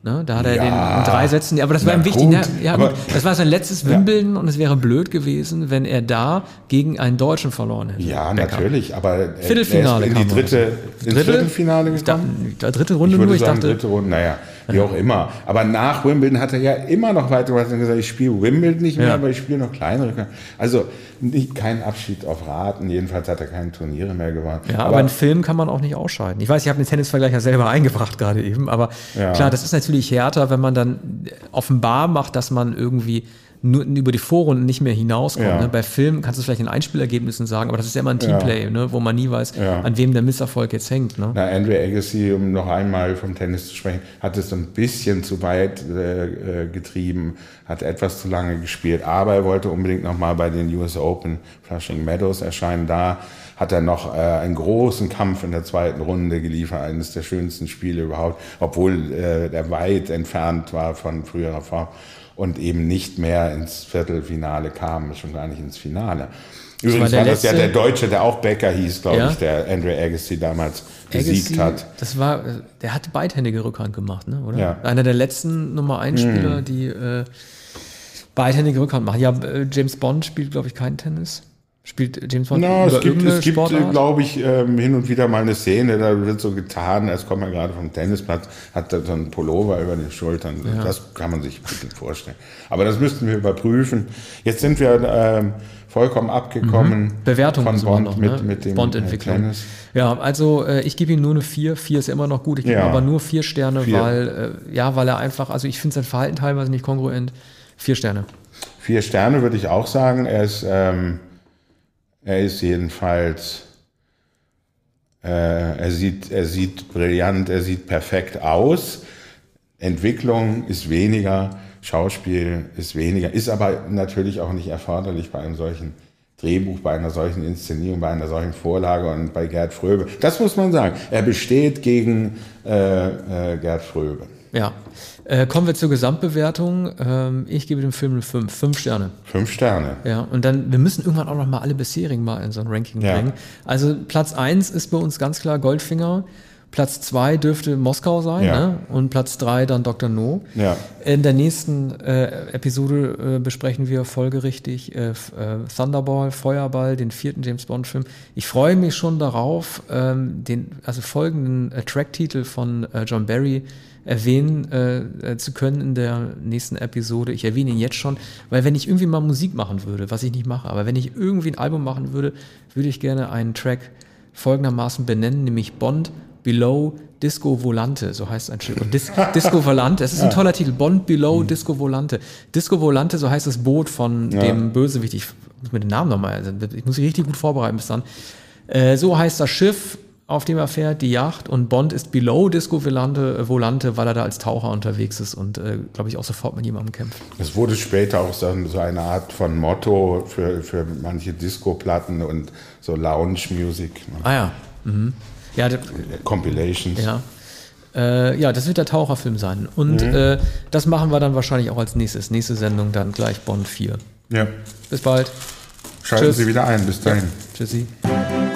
Ne, da hat er Ja. den in drei Sätzen, ja, aber das war ihm wichtig. Ne? gut, Ja, aber- gut, das war sein letztes Wimbledon und es wäre blöd gewesen, wenn er da gegen einen Deutschen verloren hätte. Ja, Becker. natürlich, aber er- Viertelfinale er ist in die dritte, ins Dritte? Viertelfinale Ich gekommen. da- dritte Ich Runde würde nur, ich sagen, dachte, dritte Runde, naja, wie auch immer. Aber nach Wimbledon hat er ja immer noch und gesagt, ich spiele Wimbledon nicht mehr, Ja. aber ich spiele noch kleinere. Also nicht, kein Abschied auf Raten, jedenfalls hat er keine Turniere mehr gewonnen. Ja, aber, einen Film kann man auch nicht ausscheiden. Ich weiß, ich habe den Tennisvergleich ja selber eingebracht gerade eben, aber Ja. klar, das ist natürlich härter, wenn man dann offenbar macht, dass man irgendwie nur über die Vorrunden nicht mehr hinauskommt. Ja. Ne? Bei Filmen kannst du es vielleicht in Einspielergebnissen sagen, aber das ist ja immer ein Ja. Teamplay, ne? wo man nie weiß, Ja. an wem der Misserfolg jetzt hängt. Ne? Na, Andre Agassi, um noch einmal vom Tennis zu sprechen, hat es ein bisschen zu weit äh, äh, getrieben, hat etwas zu lange gespielt, aber er wollte unbedingt noch mal bei den US Open Flushing Meadows erscheinen. Da hat er noch äh, einen großen Kampf in der zweiten Runde geliefert, eines der schönsten Spiele überhaupt, obwohl äh, er weit entfernt war von früherer Form und eben nicht mehr ins Viertelfinale kam, schon gar nicht ins Finale. Übrigens der war, das ja der Deutsche, der auch Becker hieß, glaube Ja. ich, der Andre Agassi damals besiegt Agassi, hat. Das war, der hatte beidhändige Rückhand gemacht, ne? oder? Ja. Einer der letzten Nummer 1 Spieler, die äh, beidhändige Rückhand machen. Ja, äh, James Bond spielt, glaube ich, keinen Tennis. Spielt James Bond über es gibt, es gibt glaube ich, ähm, hin und wieder mal eine Szene, da wird so getan, als kommt man gerade vom Tennisplatz, hat da so einen Pullover über den Schultern. Das kann man sich ein bisschen vorstellen. Aber das müssten wir überprüfen. Jetzt sind wir ähm, vollkommen abgekommen Bewertung von Bond noch, mit, ne? mit dem Bond-Entwicklung. äh, Tennis. Ja, also äh, ich gebe ihm nur eine 4. 4 ist ja immer noch gut. Ich gebe Ja. ihm aber nur 4 Sterne, Vier. weil äh, ja, weil er einfach, also ich finde sein Verhalten teilweise nicht kongruent. 4 Sterne. Vier Sterne würde ich auch sagen. Er ist, ähm, er ist jedenfalls, äh, er, sieht, er sieht brillant, er sieht perfekt aus. Entwicklung ist weniger, Schauspiel ist weniger, ist aber natürlich auch nicht erforderlich bei einem solchen Drehbuch, bei einer solchen Inszenierung, bei einer solchen Vorlage und bei Gerd Fröbe. Das muss man sagen. Er besteht gegen äh, äh, Gerd Fröbe. Ja. Äh, kommen wir zur Gesamtbewertung. Ähm, ich gebe dem Film eine 5. 5 Sterne. Fünf Sterne. Ja, und dann, wir müssen irgendwann auch noch mal alle bisherigen mal in so ein Ranking Ja. bringen. Also Platz 1 ist bei uns ganz klar Goldfinger. Platz zwei dürfte Moskau sein, Ja. ne? Und Platz drei dann Dr. No. Ja. In der nächsten äh, Episode äh, besprechen wir folgerichtig äh, äh, Thunderball, Feuerball, den vierten James Bond-Film. Ich freue mich schon darauf, ähm, den also folgenden äh, Tracktitel von äh, John Barry erwähnen äh, äh, zu können in der nächsten Episode. Ich erwähne ihn jetzt schon, weil wenn ich irgendwie mal Musik machen würde, was ich nicht mache, aber wenn ich irgendwie ein Album machen würde, würde ich gerne einen Track folgendermaßen benennen, nämlich Bond Below Disco Volante, so heißt ein Stück. Und Dis Disco Volante, das ist ein toller Titel. Bond Below Disco Volante. Disco Volante, so heißt das Boot von dem Bösewicht. Ich muss mir den Namen nochmal, also ich muss mich richtig gut vorbereiten bis dann. Äh, so heißt das Schiff, auf dem er fährt, die Yacht. Und Bond ist Below Disco Volante, äh, Volante weil er da als Taucher unterwegs ist und, äh, glaube ich, auch sofort mit jemandem kämpft. Es wurde später auch so, so eine Art von Motto für, für manche Disco-Platten und so Lounge-Music, ne? Ah ja. Mhm. Ja, der, Compilations. Ja. Äh, ja, das wird der Taucherfilm sein. Und äh, das machen wir dann wahrscheinlich auch als nächstes. Nächste Sendung dann gleich Bond 4. ja. Bis bald. Schalten Tschüss. Sie wieder ein. Bis dahin. Tschüssi. Bond